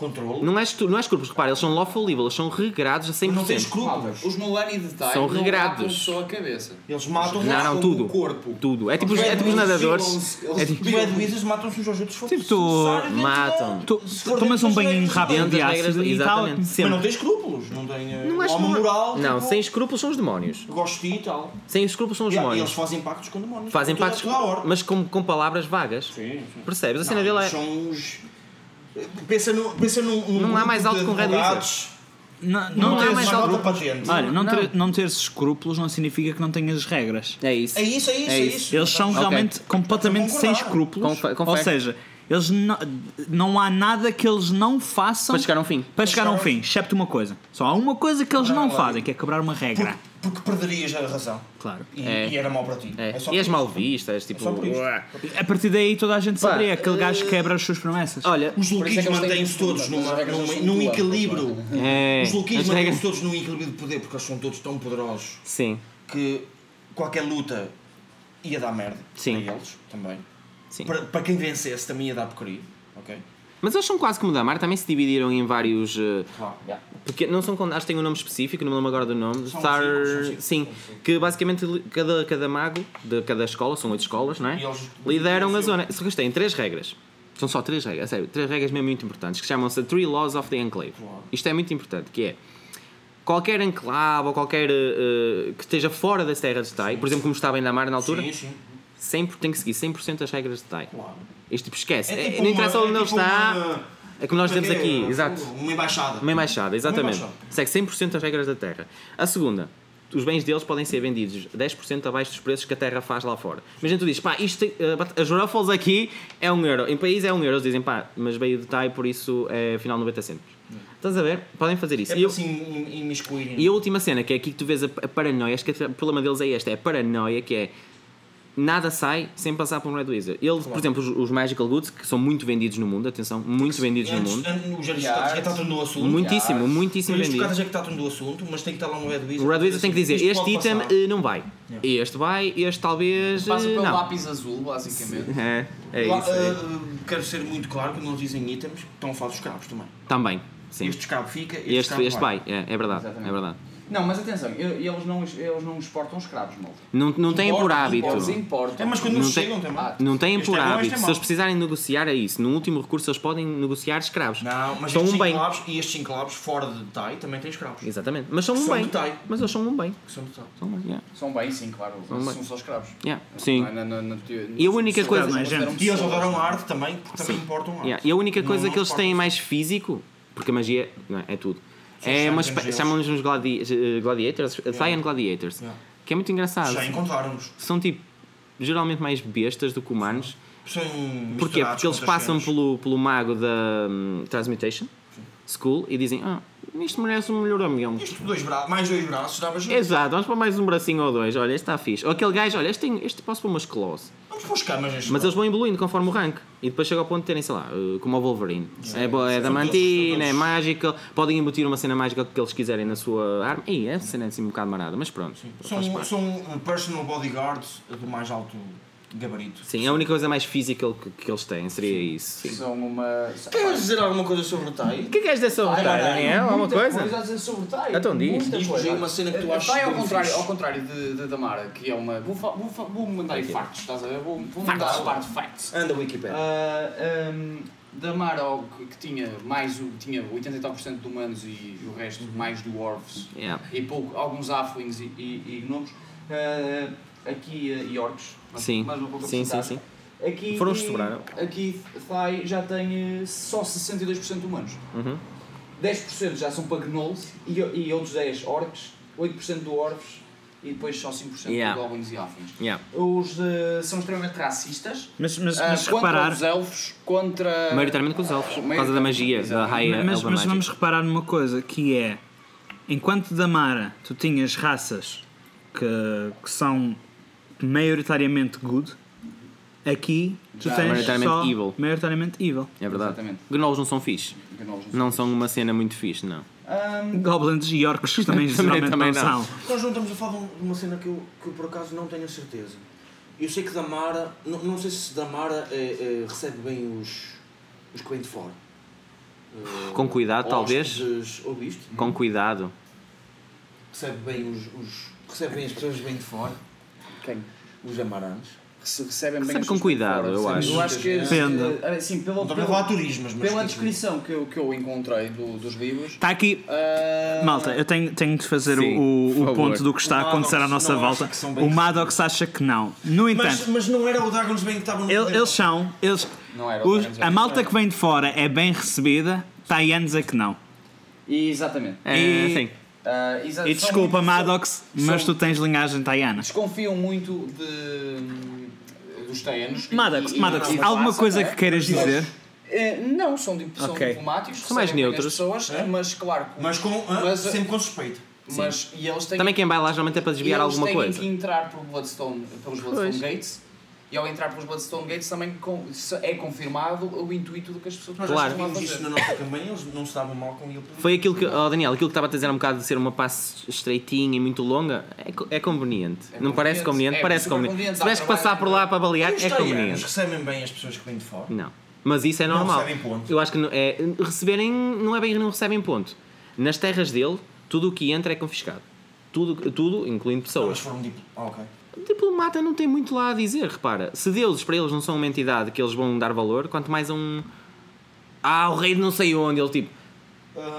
controle. Não é, estu- não é escrúpulos, repara, eles são lawful evil, eles são regrados a 100%. não tem escrúpulos. os Mulani de Tai São não regrados. matam só a cabeça. Eles matam Não, não, Com tudo. O corpo. Tudo. É tipo, os- é tipo os nadadores. Eles É tipo, Os Wizards matam-se uns aos outros Tipo, tu- Matam. Tu tomas um banho rápido Dentro de das regras, ácido e tal. exatamente. Mas Sempre. não tem escrúpulos, não tem eh, Não é homem moral. Não, tipo, sem escrúpulos são os demónios. Gosto de ti e tal. Sem escrúpulos são os Yeah, e demónios. eles fazem pactos com demónios. Fazem Toda- pactos, toda a hora. mas com, com palavras vagas. Sim, sim. Percebes? A cena Não, dele é. São os... Pensa, no, pensa num, num Não há mais alto que um Red. Não, Não não, há mais alto- patente. Olha, não, Não. ter, não teres escrúpulos não significa que não tenhas regras. É isso. É isso, é isso, É é isso. Eles são Ok. realmente completamente sem escrúpulos. Confe- Ou seja, eles não, não há nada que eles não façam Para chegar a um fim. para chegar a um fim, excepto uma coisa. Só há uma coisa que eles não fazem, que é quebrar uma regra. porque perderias a razão. Claro. E, É. e era mau para ti. É. só E és mal visto, és tipo. só por isto. ué. A partir daí toda a gente Pá, saberia. Aquele gajo quebra as suas promessas. Olha, Os é têm mantêm-se todos numa, regras num, equilíbrio. é. Os loquinhos as mantêm-se regras- todos num equilíbrio de poder porque eles são todos tão poderosos Sim, que qualquer luta ia dar merda Sim. para eles também. Sim. Para, para quem vencesse também ia dar porcaria. Ok? Mas eles são quase como o Damar, também se dividiram em vários. eh, Claro. Porque não são. Acho que tem um nome específico, não me lembro agora do nome. São Star. cinco, cinco, Sim, cinco. que basicamente cada, cada mago de cada escola, são oito escolas, não é? E eles- Lideram a zona. Só que eles têm três regras. São só três regras, sério, três regras mesmo muito importantes, que chamam-se Three Laws of the Enclave. Claro. Isto é muito importante, que é qualquer enclave ou qualquer eh, que esteja fora das terras de Tai, por exemplo, como estava em Damar na altura, Sim, sim. Sempre tem que seguir 100% das regras de Tai. Claro. Isto tipo, esquece. É É- tipo não uma- interessa é onde ele tipo está. uma- É como nós é dizemos é? aqui, exato. Uma embaixada. Uma embaixada, exatamente. embaixada. Segue 100% das regras da terra. A segunda, os bens deles podem ser vendidos 10% abaixo dos preços que a terra faz lá fora. Imagina tu dizes, pá, isto bat- as Ruffles aqui é 1 euro. Em país é 1 euro. Eles dizem, pá, mas veio de Thai, por isso é afinal 90 cêntimos. Estás a ver? Podem fazer isso. É E, eu- assim im- imiscuírem. e a última cena, que é aqui que tu vês a, a paranoia, acho que o problema deles é este, é a paranoia, que é nada sai sem passar por um Red Wizard. Eles, por exemplo, os, os Magical Goods, que são muito vendidos no mundo, atenção, muito vendidos no Antes, mundo. an- os aristotes já tratam do assunto. Muitíssimo, muitíssimo isso, os vendido. caras é que tratam do assunto, mas tem que estar lá no Red Wizard. O Red Wizard tem que dizer, este item passar. eh, não vai. Este vai, este talvez Passa eh, pelo não. lápis azul, basicamente. É, é Lá, isso. é. ah, quero ser muito claro que não dizem itens, estão a falar dos escravos também. Também, sim. Este escravo fica, este, Este, escravo este vai, é, é verdade, Exatamente. é verdade. Não, mas atenção, e- eles não, eles não exportam escravos, malta. Não, não têm por hábito. Eles importam. É, mas quando Não eles tem- chegam também. Não têm Este por é hábito. é Se eles precisarem negociar, é isso. No último recurso, eles podem negociar escravos. Não, mas são estes um bem. enclaves e estes enclaves fora de Tai também têm escravos. Exatamente. Mas são um São bem. de Tai. Mas eles são um bem. Que são de Tai. São um bem, yeah. São bem, sim, claro. São São, só escravos. Yeah, Sim. É na- na- na teo- E a única coisa- é E eles adoram arte também, porque também importam arte. E a única coisa que eles têm mais físico, porque a magia é, é tudo, é uma chamam-nos uns gladi eh, gladiators, Thaian gladiators, Yeah. que é muito engraçado. Já encontraram-nos. São tipo, geralmente mais bestas do que humanos. São Porquê? Porque eles passam cenas. pelo, pelo mago da hum, Transmutation School e dizem: Ah, isto merece um melhoramento. Isto dois bra mais dois braços dava jeito. Exato, vamos para mais um bracinho ou dois. Olha, este está fixe. Ou aquele gajo, olha, este, tem, este posso pôr umas claws. Vamos para os camas Mas eles vão evoluindo conforme o rank. E depois chega ao ponto de terem, sei lá, uh, como o Wolverine. É, é damantina, é são mágica. Podem embutir uma cena mágica que eles quiserem na sua arma. E é cena assim um bocado marada, mas pronto. São, são uh, personal bodyguards do mais alto gabarito. Sim, a única coisa mais física que, que eles têm seria isso. Sim. São uma. Queres dizer alguma coisa sobre o Tai? O que é que queres dizer sobre o Tai, ai, Daniel? Alguma muita coisa? a dizer sobre Tai. Então diz. Coisa. aí uma cena que tu achas Tai, ao contrário, ao contrário de, de Damara, que é uma. Vou, vou, vou mandar aí factos, estás a ver? Vou, vou mandar a parte de facts. Anda Wikipedia. Ah, um, Damara, ao que, que tinha mais o, tinha 80 e tal por cento de humanos e o resto mais dwarves Yeah. e pouco, alguns halflings e, e, e gnomos. Ah, aqui uh, e orcs. Mais- Sim, mais uma pouca sim, sim, sim. Aqui, Foram sobraram. Aqui Thai já tem eh, só 62% humanos. Uhum. 10% já são para gnolls e, e outros 10 orcs, 8% do orcs e depois só 5% Yeah. de goblins e halflings. Yeah. Os eh, são extremamente racistas. Mas, mas, ah, mas contra reparar. os elfos, contra. Maioritariamente com os elfos, por causa da magia, da high mas, mas vamos reparar numa coisa que é enquanto da Mara tu tinhas raças que, que são maioritariamente good, aqui tu Já. tens Maioritariamente só evil. maioritariamente evil. É verdade. Exatamente. Gnolls não são fixe. Gnolls Não são uma cena muito fixe, não. Ahm, Goblins e orcs também, Também- geralmente também não, não. são. Nós não estamos a falar de um- de uma cena que eu, que eu por acaso não tenho a certeza. Eu sei que Damara, não, não sei se Damara eh, eh, recebe bem os, os que vêm de fora. Eh, Com cuidado, talvez. hóspedes, Ouviste? Com cuidado. Recebe bem os, os. Recebe bem as pessoas que vêm de fora. Quem? Os amarãs. Rece- Recebem bem Recebe com cuidado, eu acho. Eu acho que. Depende. eh, sim, pelo, Não pelo, turismas, mas. pela tipo, descrição que eu, que eu encontrei do- dos livros. Está aqui. ah, Malta, eu tenho, tenho de fazer Sim, o, o ponto do que está a acontecer à nossa volta. O Maddox acha que não. No entanto, Mas, mas não era o Dragons Bane que estava no. ele- eles são. Eles, Não era o os- a malta que vem de fora é bem recebida, está aí a dizer que não. Exatamente. É, E- sim. Exa- E desculpa, muito- Maddox, mas são- tu tens linhagem taiana. Desconfiam muito de, dos taianos. Maddox, e- e- Maddox, e alguma raça, coisa é? que queiras Mas, dizer? eh, não, são, são Ok. diplomáticos, São mais neutros. pessoas, mas claro. Mas, com, ah, Mas, sempre com suspeita. Mas e eles têm Também quem vai lá geralmente é para desviar e eles alguma têm coisa. que entrar por Bloodstone, pelos Bloodstone Pois. Gates e ao entrar pelos Bloodstone Gates também é confirmado o intuito do que as pessoas Nós Claro. já isso na nossa campanha, eles não se davam mal com ele. Foi aquilo que, oh Daniel, aquilo que estava a dizer um bocado de ser uma passe estreitinha e muito longa, é, é conveniente. É não parece conveniente. É parece conveniente. conveniente, Se tivesse que passar por lá para balear, os é conveniente. recebem bem as pessoas que vêm de fora. Não. Mas isso é Não normal. recebem ponto. Eu acho que não- é, receberem não é bem não recebem ponto. Nas terras dele, tudo o que entra é confiscado. Tudo, tudo incluindo Não, pessoas. mas foram tipo. Ah, ok. O diplomata não tem muito lá a dizer, repara. Se deuses para eles não são uma entidade que eles vão dar valor, quanto mais a um. Ah, o rei de não sei onde, ele tipo.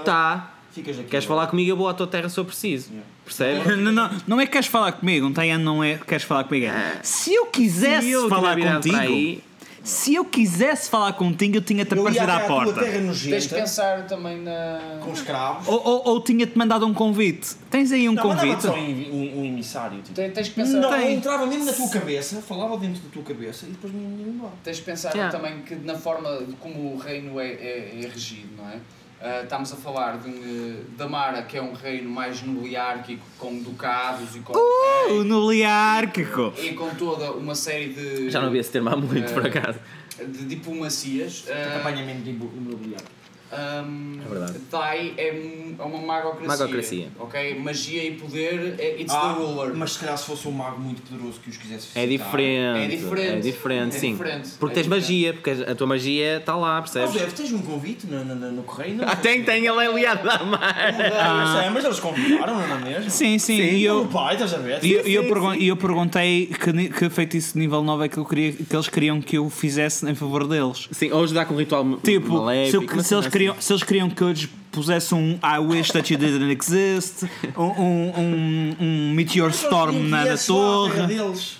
Tá, Ficas aqui. queres falar comigo? Eu vou à tua terra se eu preciso. Percebe? Não, não, não é que queres falar comigo, um Tayan não é que queres falar comigo. É. Se eu quisesse Se eu falar contigo, para aí, se eu quisesse falar contigo, eu tinha-te aparecido à porta. terra Tens de nojenta, pensar também na. com escravos. Ou, ou, ou tinha-te mandado um convite. Tens aí um Não, convite? só um, um, um emissário. Tipo. Tens, tens que pensar. Não, tem. eu entrava mesmo na tua cabeça, falava dentro da tua cabeça e depois me ia embora. Tens de pensar Yeah. também que na forma de como o reino é, é, é regido, não é? Ah, estamos a falar de eh, da Mara, que é um reino mais nobiliárquico, com ducados e com, O nobiliárquico. e com toda uma série de, já não vi esse termo há muito, por acaso. de diplomacias. Ah, Acompanhamento de imobiliário. Um, É verdade. Dai é, um- é uma magocracia. Magocracia. Ok? Magia e poder, é, it's Ah, the ruler. mas se calhar se fosse um mago muito poderoso que os quisesse É visitar- diferente. É diferente. É diferente, É sim. diferente. Porque É tens diferente. magia, porque a tua magia está lá, Mas percebes? deve, tens um convite no, no, no, correio? Não, Ah, tem, tem, ele é aliado da mar. Ah, mas eles convidaram, não é mesmo? Sim, sim. E O eu, pai, estás a ver? e eu, e eu, pergun- e eu perguntei que, que feitiço de nível 9 é que, eu queria, que eles queriam que eu fizesse em favor deles. Sim, ou ajudar com um ritual Tipo, se, maléfico. eu- uma se eles cena queriam, se eles queriam que eu lhes pusesse um I wish that you didn't exist, um, um, um, um Meteor Storm na da torre. deles.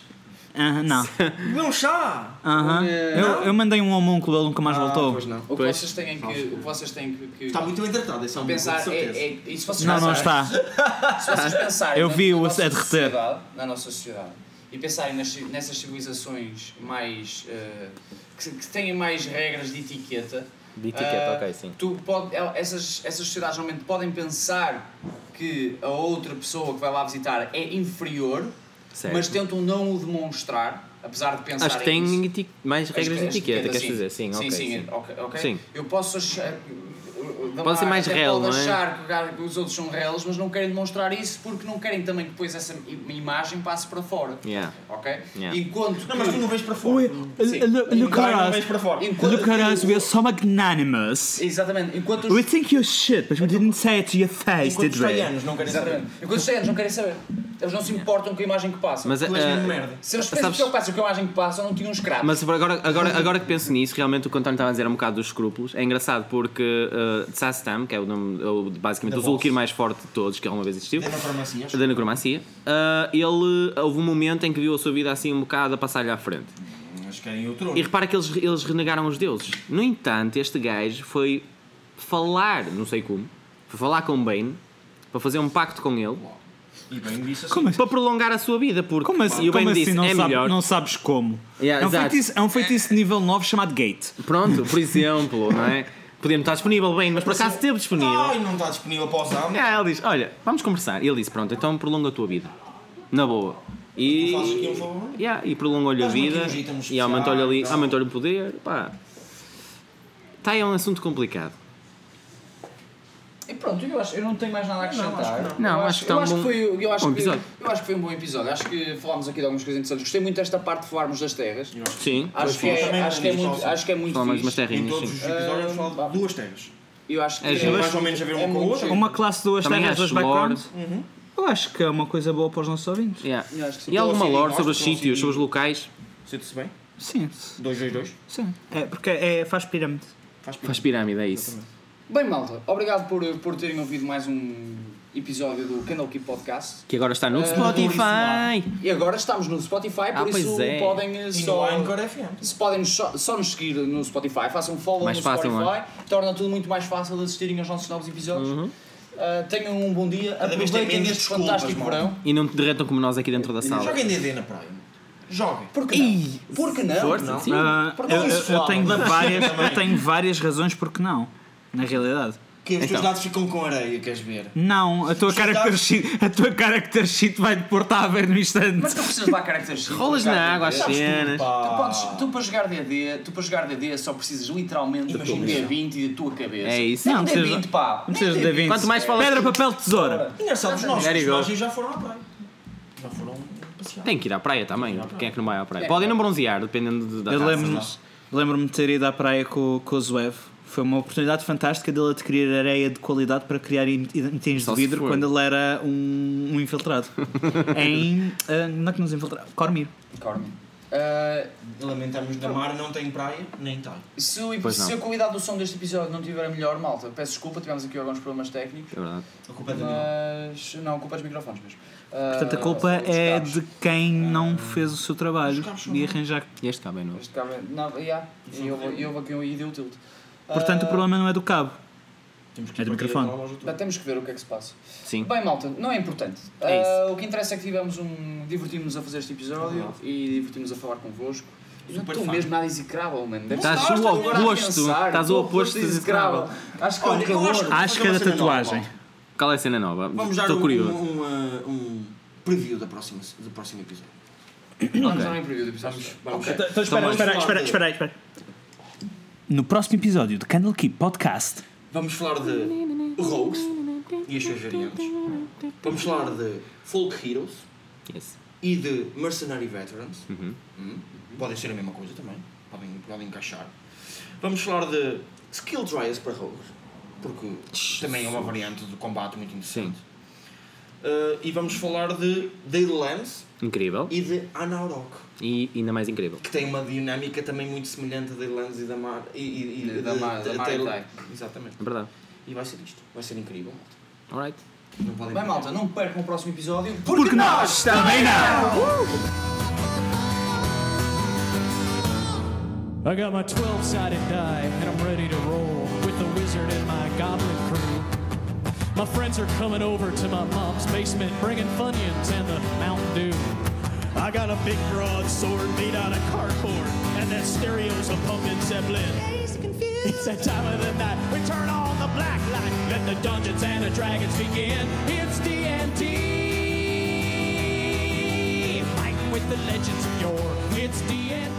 Aham, não. Beber um chá. Aham. Eu, eu mandei um homúnculo, ele nunca mais voltou. Pois não. O que Pois. vocês têm que, o que, vocês têm que, que Está muito bem tratado, esse é um pensar é, é, e se vocês Não, não pensarem- está. Se vocês pensarem Eu na- vi na o nossa a derreter. sociedade- na nossa sociedade e pensarem nas, nessas civilizações mais eh, que, que têm mais regras de etiqueta, De etiqueta, ah, ok, sim. tu pode, el- essas, essas sociedades normalmente podem pensar que a outra pessoa que vai lá visitar é inferior, Certo. mas tentam não o demonstrar, apesar de pensar Acho que tem isso. mais regras de etiqueta, queres sim. dizer? Sim, ok. sim, sim, sim. ok, ok. Sim. Eu posso achar. Da Pode ser mais réu, pode não é? achar que os outros são réus, mas não querem demonstrar isso porque não querem também que depois essa imagem passe para fora. Yeah. Ok? Yeah. Enquanto Não, mas tu não vês para fora. Look, at us. enquanto Look at us, we are so magnanimous. Exatamente. Enquanto os, We think you're shit, but we didn't say it to your face, Enquanto did os we? taianos não querem saber. Enquanto os não querem saber. Eles não se importam com a imagem que passam. Mas, Tu és ah, mesmo merda. se eles sabes- se preocupassem com a imagem que passam, não tinham escravos. Mas agora, agora, agora que penso nisso, realmente o que o António estava a dizer é um bocado dos escrúpulos. É engraçado porque uh, Tsastam, que é o nome, é o- basicamente Da o Zulkir mais forte de todos que alguma vez existiu, Da necromancias. da necromancia, uh, ele houve um momento em que viu a sua vida assim um bocado a passar-lhe à frente. Mas querem o trono. E repara que eles, eles renegaram os deuses. No entanto, este gajo foi falar, não sei como, foi falar com Bane para fazer um pacto com ele E bem disse assim. Como assim? para prolongar a sua vida. Porque, Como assim, e o como assim disse: não, é sabe- melhor. não sabes como? Yeah, é, um feitiço, é um feitiço de nível 9 chamado Gate. Pronto, por exemplo, não é? Podia não estar disponível bem, mas por acaso esteve disponível. Ai, não está disponível para usar. É, ele diz: Olha, vamos conversar. E ele disse: Pronto, então prolonga a tua vida. Na boa. E, fazes aqui um favor? yeah, e prolongou-lhe a vida e aumentou-lhe e tal. aumentou-lhe o poder. Pá. Tá, é um assunto complicado. E pronto, eu, acho, eu não tenho mais nada a acrescentar. acho que não. Não, eu acho que está eu um acho bom- foi, eu acho bom que, episódio. Eu acho que foi um bom episódio. Acho que falámos aqui de algumas coisas interessantes. Gostei muito desta parte de falarmos das terras. Sim. Acho que, é, acho, que é muito, acho que é muito fixe. umas Em terrinhas. todos os episódios Ah, falo de duas terras. Eu acho que É é. Mais ou menos a ver um é com o muito outro. giro. Uma classe de duas Também terras, dois lore. backgrounds. Eu acho que é uma coisa boa para os nossos ouvintes. Yeah. Que. E alguma a lore sobre os a sítios, sobre os locais? Sente-se bem? Sim, 222? sim. É porque é, faz pirâmide. Faz Faz pirâmide, é isso. Bem, malta, obrigado por, por terem ouvido mais um episódio do Candle Keep Podcast. Que agora está no Ah, Spotify. E agora estamos no Spotify, Ah, por isso pois é. podem eh, E no só. Se podem só, só nos seguir no Spotify, façam um follow Mais no fácil, Spotify, é? torna tudo muito mais fácil de assistirem aos nossos novos episódios. Uhum. Uh, tenham um bom dia, aproveitem este fantástico malta. verão. E não te derretam como nós aqui dentro da sala. Joguem DD na praia. Joguem. Por que não? Por que não? Força, Não. sim. Ah, eu, isso, eu- tenho várias, eu tenho várias razões porque não, na realidade. Que os teus Então. dados ficam com areia, queres ver? Não, a tua dados- sheet, a tua character sheet vai te pôr a ver no instante. Mas tu precisas levar character sheet. Rolas na água, D&D. as cenas. Tu, podes, tu para jogar DD, tu para jogar DD só precisas literalmente de um Imaginação. D20 da tua cabeça. É isso. Não, Não, D20, precisas- pá. Não precisas de D20. Quanto mais falas- Pedra, papel, tesoura. Engraçado, os nossos There you go. personagens já foram à praia. Já foram passear. Tem que ir à praia também. Quem é que não vai à praia? Podem não bronzear, dependendo de- da Eu taça. lembro-me de ter ido à praia com, com o Zuev. Foi uma oportunidade fantástica dele adquirir areia de qualidade para criar itens de vidro quando ele era um, um infiltrado. em. ah, não é que nos infiltrado? Cormir. Corme. Ah, Lamentamos da mar, não tem praia, nem tem. se, se a qualidade do som deste episódio não estiver a melhor, malta, peço desculpa, tivemos aqui alguns problemas técnicos. É verdade. A culpa é da minha. Mas. Não, a culpa é dos microfones mesmo. Portanto, a culpa é cabos. de quem não fez o seu trabalho e arranjar. E este cabo é novo. Este cabo é. Não, yeah, e eu, e eu aqui e deu tilt. Portanto, o problema não é do cabo. Temos É do microfone. Bem, temos que ver o que é que se passa. Sim. Bem, malta, não é importante. É Ah, o que interessa é que tivemos um. divertimos-nos a fazer este episódio e divertimos-nos a falar convosco. E não Super estou fã. mesmo nada execrável, mano. Deve Estás o oposto, estás o oposto de execrável. Acho que é Olha, um eu calor. acho- Acho que é da tatuagem. nova, Qual é a cena nova? Vamos dar Estou um, curioso. um, um, um preview da próxima, do próximo episódio. Vamos dar um preview do episódio. Vamos. Ok. Então, espera, espera, espera, espera, espera. No próximo episódio do Candle Keep Podcast, Vamos falar de Rogues e as suas variantes. Vamos falar de Folk Heroes Yes. e de Mercenary Veterans. Uhum. Hum, Podem ser a mesma coisa também. Podem, podem encaixar. Vamos falar de Skill Trials para Rogues. Porque também é uma variante de combate muito interessante. Uh, e vamos falar de Daily Lands Incrível. e de Anaurok. E ainda mais incrível. que tem uma dinâmica também muito semelhante a da Lands e da Mar. E, e, e Da de- Mar- da Mar. Exatamente. É verdade. E vai ser isto. Vai ser incrível, malta. Alright. Não podem Bem, malta, não percam o próximo episódio. porque nós também não! I got my 12 sided die and I'm ready to roll with the wizard and my goblin crew. My friends are coming over to my mom's basement bringing Funyuns and the Mountain Dew. I got a big broadsword made out of cardboard and that stereo's a pumpkin Zeppelin. It's that time of the night we turn on the black light. Let the Dungeons and the Dragons begin. It's D&D, fighting with the legends of yore. It's D&D.